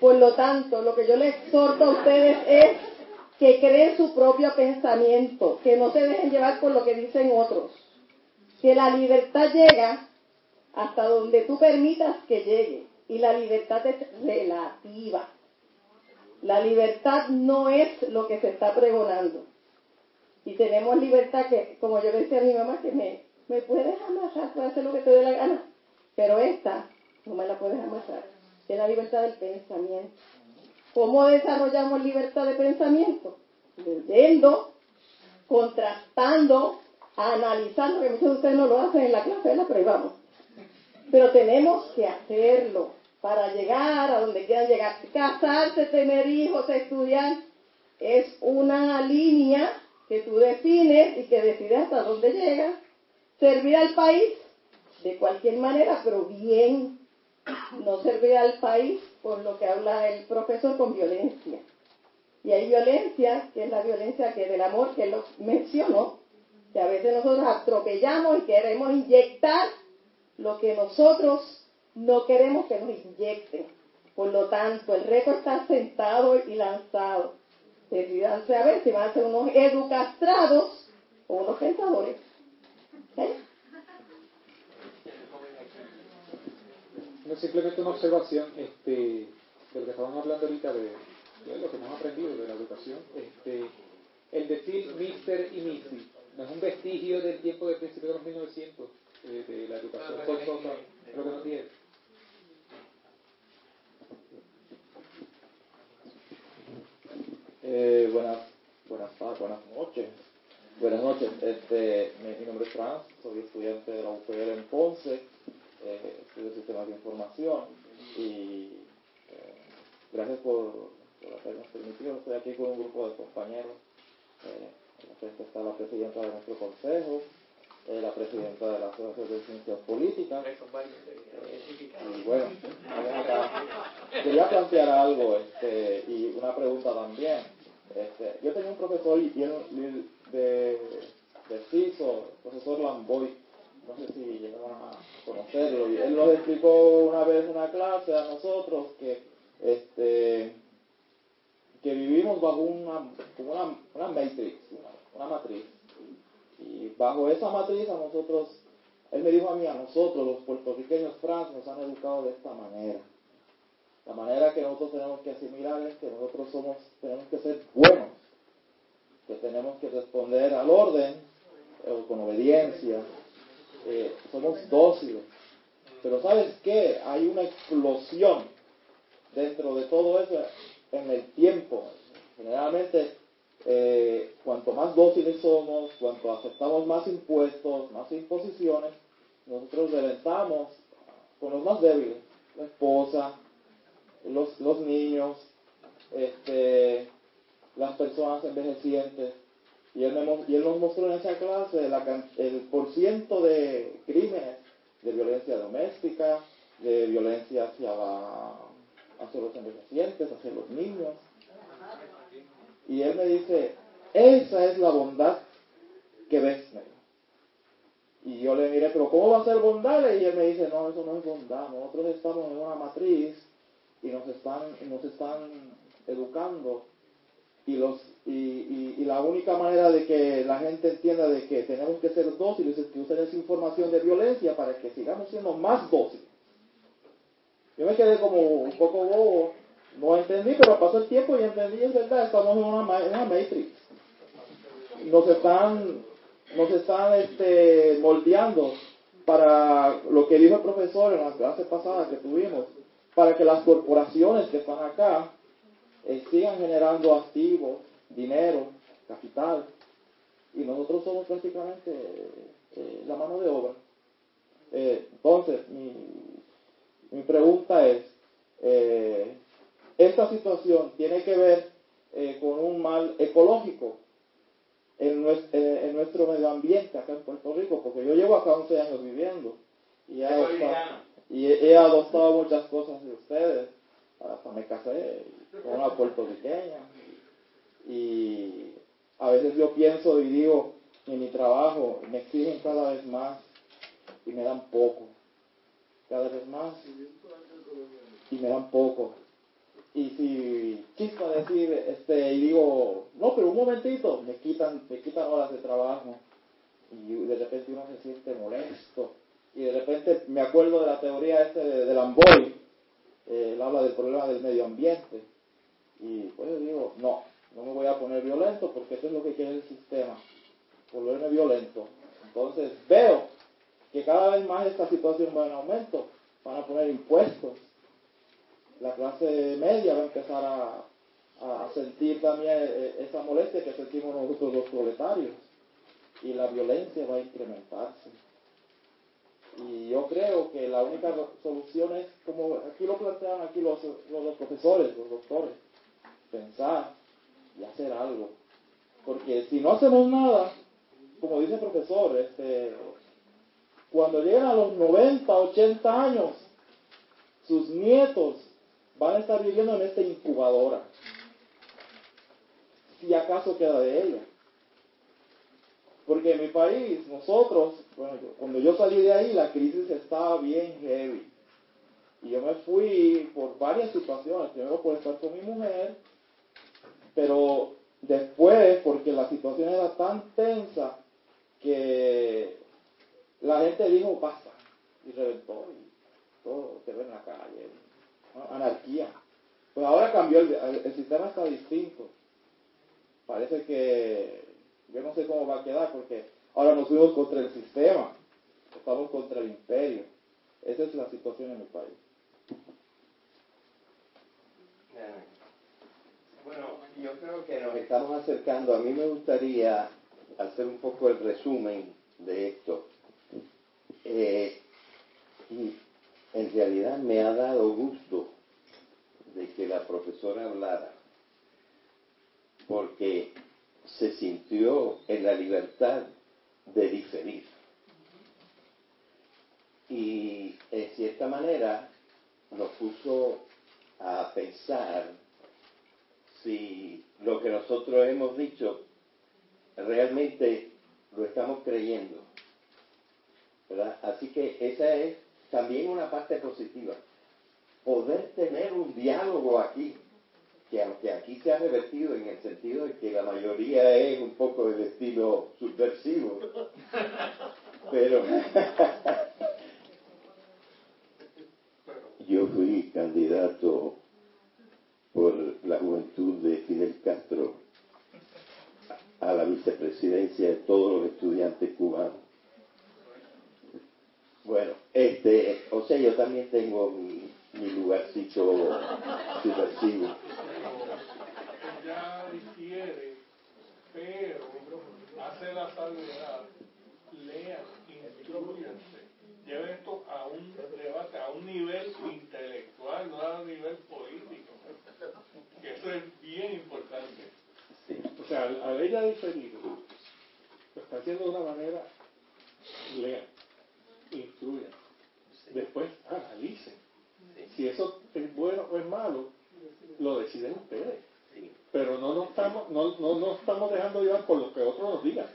Por lo tanto, lo que yo les exhorto a ustedes es que creen su propio pensamiento, que no se dejen llevar por lo que dicen otros. Que la libertad llega hasta donde tú permitas que llegue. Y la libertad es relativa. La libertad no es lo que se está pregonando. Y tenemos libertad que, como yo decía a mi mamá, que me, me puedes amasar, puedes hacer lo que te dé la gana. Pero esta no me la puedes amasar. Es la libertad del pensamiento. ¿Cómo desarrollamos libertad de pensamiento? Leyendo, contrastando, analizando, que muchos de ustedes no lo hacen en la clase, pero ahí vamos. Pero tenemos que hacerlo para llegar a donde quieran llegar. Casarse, tener hijos, estudiar, es una línea que tú defines y que decides hasta dónde llegas. Servir al país de cualquier manera, pero bien. No servir al país por lo que habla el profesor con violencia. Y hay violencia, que es la violencia que del amor que él mencionó, que a veces nosotros atropellamos y queremos inyectar lo que nosotros no queremos que nos inyecten. Por lo tanto, el reto está sentado y lanzado. Decidanse a ver si van a ser unos educastrados o unos pensadores. ¿Ok? No, simplemente una observación este, de lo que estaban hablando ahorita de, de lo que hemos aprendido de la educación. Este, el decir Mr. y Missy no es un vestigio del tiempo del principio de los 1900 eh, de la educación forzosa, es lo que nos. Eh, buenas, buenas tardes, buenas noches. Buenas noches, este, mi, mi nombre es Franz, soy estudiante de la UPR en Ponce, eh, estudio sistemas de información y eh, gracias por, por habernos permitido. Estoy aquí con un grupo de compañeros. Eh, en la frente está la presidenta de nuestro consejo, eh, la presidenta de la Asociación de Ciencias Políticas. Eh, y bueno, acá. Quería plantear algo este, y una pregunta también. Este, yo tenía un profesor de, de CISO, profesor Lamboy, no sé si llegaron a conocerlo, y él nos explicó una vez en una clase a nosotros que este que vivimos bajo una, como una, una matrix, una, una matriz. Y bajo esa matriz a nosotros, él me dijo a mí, a nosotros los puertorriqueños trans nos han educado de esta manera. La manera que nosotros tenemos que asimilar es que nosotros somos, tenemos que ser buenos, que tenemos que responder al orden eh, con obediencia, eh, somos dóciles. Pero ¿sabes qué? Hay una explosión dentro de todo eso en el tiempo. Generalmente, eh, cuanto más dóciles somos, cuanto aceptamos más impuestos, más imposiciones, nosotros reventamos con los más débiles, la esposa, los, los niños, este, las personas envejecientes. Y él, y él nos mostró en esa clase la el porciento de crímenes de violencia doméstica, de violencia hacia, hacia los envejecientes, hacia los niños. Y él me dice, esa es la bondad que ves. Y yo le miré, pero ¿cómo va a ser bondad? Y él me dice, no, eso no es bondad. Nosotros estamos en una matriz y nos están, nos están educando y los y, y- la única manera de que la gente entienda de que tenemos que ser dóciles es que usen esa información de violencia para que sigamos siendo más dóciles. Yo me quedé como un poco bobo no entendí, pero pasó el tiempo y entendí, es verdad, estamos en una, una matrix. Nos están, nos están este, moldeando para lo que dijo el profesor en la clase pasada que tuvimos, para que las corporaciones que están acá eh, sigan generando activos, dinero, capital, y nosotros somos prácticamente eh, la mano de obra. Eh, entonces, mi, pregunta es, esta situación tiene que ver con un mal ecológico en, nues- eh, en nuestro medio ambiente acá en Puerto Rico, porque yo llevo acá 11 años viviendo y he, adoptado, y he, he adoptado muchas cosas de ustedes, hasta me casé con una puertorriqueña y a veces yo pienso y digo en mi trabajo me exigen cada vez más y me dan poco, cada vez más y me dan poco. Y si chispa decir, este, y digo, no, pero un momentito, me quitan, me quitan horas de trabajo. Y de repente uno se siente molesto. Y de repente me acuerdo de la teoría este de, de Lamboy, eh, él habla del problema del medio ambiente. Y pues yo digo, no, no me voy a poner violento porque eso es lo que quiere el sistema, volverme violento. Entonces veo que cada vez más esta situación va en aumento, van a poner impuestos, la clase media va a empezar a, a sentir también eh, esa molestia que sentimos nosotros los proletarios y la violencia va a incrementarse. Y yo creo que la única solución es, como aquí lo plantean aquí los, los, los profesores, los doctores, pensar y hacer algo. Porque si no hacemos nada, como dice el profesor, este, cuando lleguen a los 90, 80 años, sus nietos van a estar viviendo en esta incubadora. Si acaso queda de ella. Porque en mi país, nosotros, bueno, cuando yo salí de ahí, la crisis estaba bien heavy. Y yo me fui por varias situaciones. Primero por estar con mi mujer, pero después porque la situación era tan tensa que la gente dijo basta y reventó y todo quedó en la calle, anarquía. Pues ahora cambió, el sistema está distinto. Parece que yo no sé cómo va a quedar porque ahora nos fuimos contra el sistema, estamos contra el imperio. Esa es la situación en mi país. Bueno, yo creo que nos estamos acercando. A mí me gustaría hacer un poco el resumen de esto. Eh, y en realidad me ha dado gusto de que la profesora hablara, porque se sintió en la libertad de diferir. Y en cierta manera nos puso a pensar si lo que nosotros hemos dicho realmente lo estamos creyendo. ¿verdad? Así que esa es también una parte positiva. Poder tener un diálogo aquí, que aunque aquí se ha revertido en el sentido de que la mayoría es un poco del estilo subversivo, pero yo fui candidato por la juventud de Fidel Castro a la vicepresidencia de todos los estudiantes cubanos. Bueno, este, o sea, yo también tengo mi, mi lugarcito subversivo. Ya difiere, pero hace la salvedad, lean, instruyanse, lleven esto a un debate, a un nivel intelectual, no a un nivel político. Que eso es bien importante. O sea, al, al ella diferido, lo está haciendo de una manera, lean, instruyan, después analicen. Si eso es bueno o es malo, lo deciden ustedes. Pero no nos estamos, no, no, no estamos dejando llevar por lo que otros nos digan.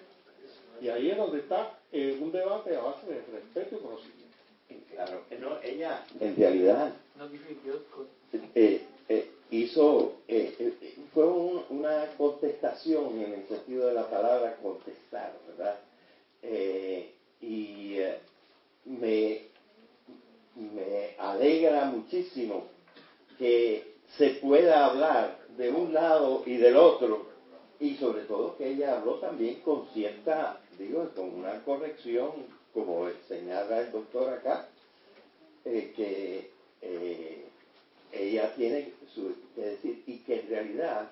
Y ahí es donde está eh, un debate a base de respeto y conocimiento. Claro, no, ella en realidad eh, eh, hizo, eh, eh, fue un- una contestación en el sentido de la palabra contestar, ¿verdad? Eh, y eh, me, me alegra muchísimo que se pueda hablar de un lado y del otro, y sobre todo que ella habló también con cierta, digo, con una corrección, como señala el doctor acá, eh, que eh, ella tiene su, que decir, y que en realidad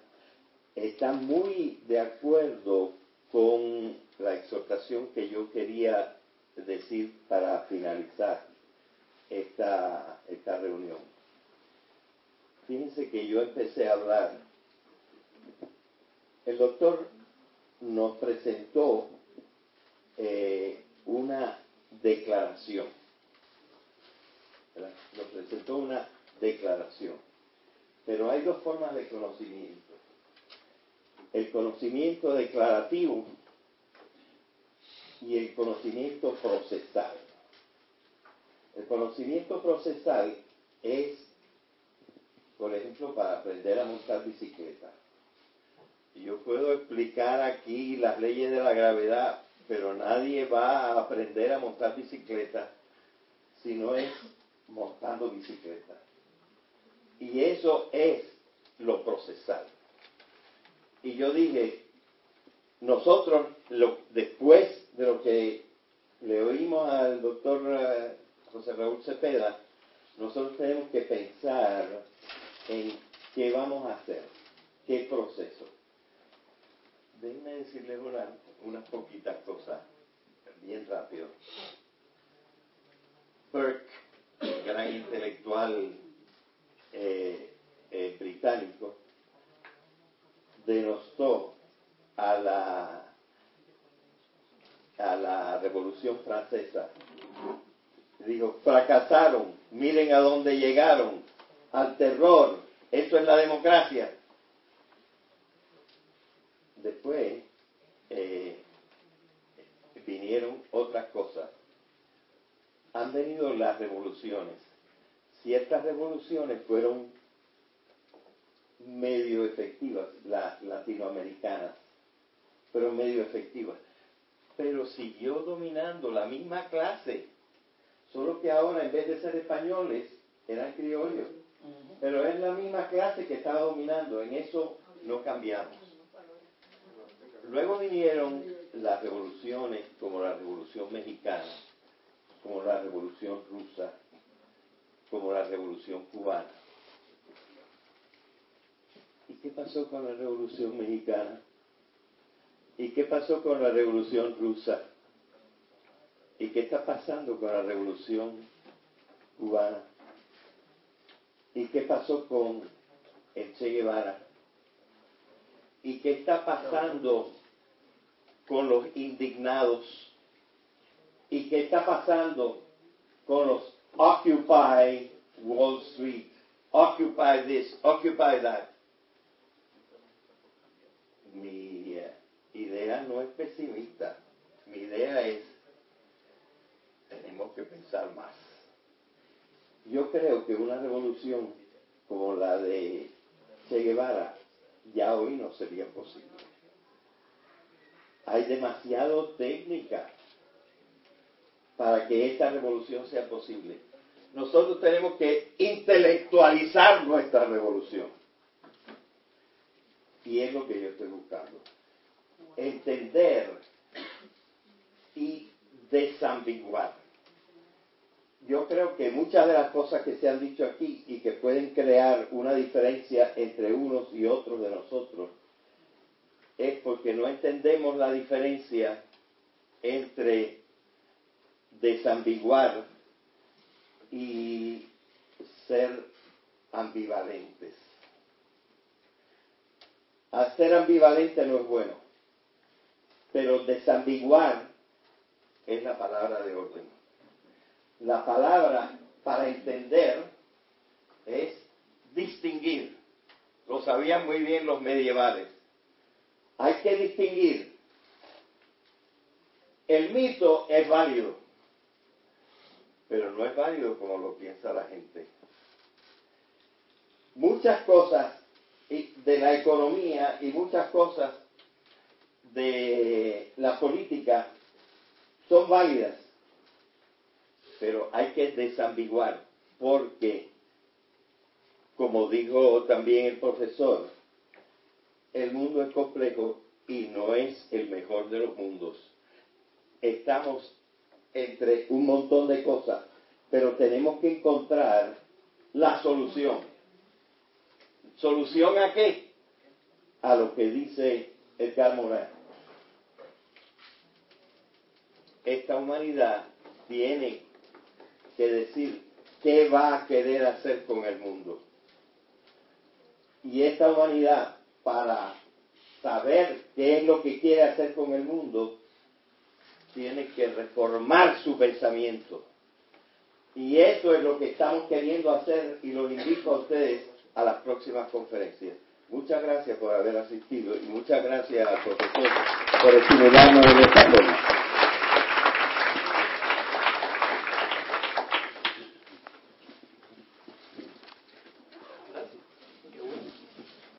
está muy de acuerdo con la exhortación que yo quería decir para finalizar esta, esta reunión. Fíjense que empecé a hablar. El doctor nos presentó eh, una declaración. Nos presentó una declaración. Pero hay dos formas de conocimiento. El conocimiento declarativo y el conocimiento procesal. El conocimiento procesal es, por ejemplo, para aprender a montar bicicleta. Yo puedo explicar aquí las leyes de la gravedad, pero nadie va a aprender a montar bicicleta si no es montando bicicleta. Y eso es lo procesal. Y yo dije, nosotros, lo, después de lo que le oímos al doctor eh, José Raúl Cepeda, nosotros tenemos que pensar en qué vamos a hacer, qué proceso. Déjenme decirles unas poquitas cosas, bien rápido. Burke, gran intelectual eh, eh, británico, denostó a la, a la Revolución Francesa. Dijo, fracasaron, miren a dónde llegaron, al terror, esto es la democracia. Después eh, vinieron otras cosas. Han venido las revoluciones. Ciertas revoluciones fueron medio efectivas, las latinoamericanas, pero medio efectivas. Pero siguió dominando la misma clase, solo que ahora en vez de ser españoles, eran criollos. Pero es la misma clase que estaba dominando, en eso no cambiamos. Luego vinieron las revoluciones como la revolución mexicana, como la revolución rusa, como la revolución cubana. ¿Y qué pasó con la revolución mexicana? ¿Y qué pasó con la revolución rusa? ¿Y qué está pasando con la revolución cubana? ¿Y qué pasó con el Che Guevara? ¿Y qué está pasando con los indignados? ¿Y qué está pasando con los Occupy Wall Street? Occupy this, occupy that. Mi idea no es pesimista. Mi idea es, tenemos que pensar más. Yo creo que una revolución como la de Che Guevara ya hoy no sería posible. Hay demasiado técnica para que esta revolución sea posible. Nosotros tenemos que intelectualizar nuestra revolución. Y es lo que yo estoy buscando. Entender y desambiguar. Yo creo que muchas de las cosas que se han dicho aquí y que pueden crear una diferencia entre unos y otros de nosotros es porque no entendemos la diferencia entre desambiguar y ser ambivalentes. A ser ambivalente no es bueno, pero desambiguar es la palabra de orden. La palabra para entender es distinguir. Lo sabían muy bien los medievales. Hay que distinguir. El mito es válido, pero no es válido como lo piensa la gente. Muchas cosas de la economía y muchas cosas de la política son válidas, pero hay que desambiguar porque como dijo también el profesor, el mundo es complejo y no es el mejor de los mundos. Estamos entre un montón de cosas, pero tenemos que encontrar la solución. ¿Solución a qué? A lo que dice Edgar Morin. Esta humanidad tiene que decir qué va a querer hacer con el mundo. Y esta humanidad, para saber qué es lo que quiere hacer con el mundo, tiene que reformar su pensamiento. Y eso es lo que estamos queriendo hacer y los invito a ustedes a las próximas conferencias. Muchas gracias por haber asistido y muchas gracias al profesor por estimularnos en esta forma.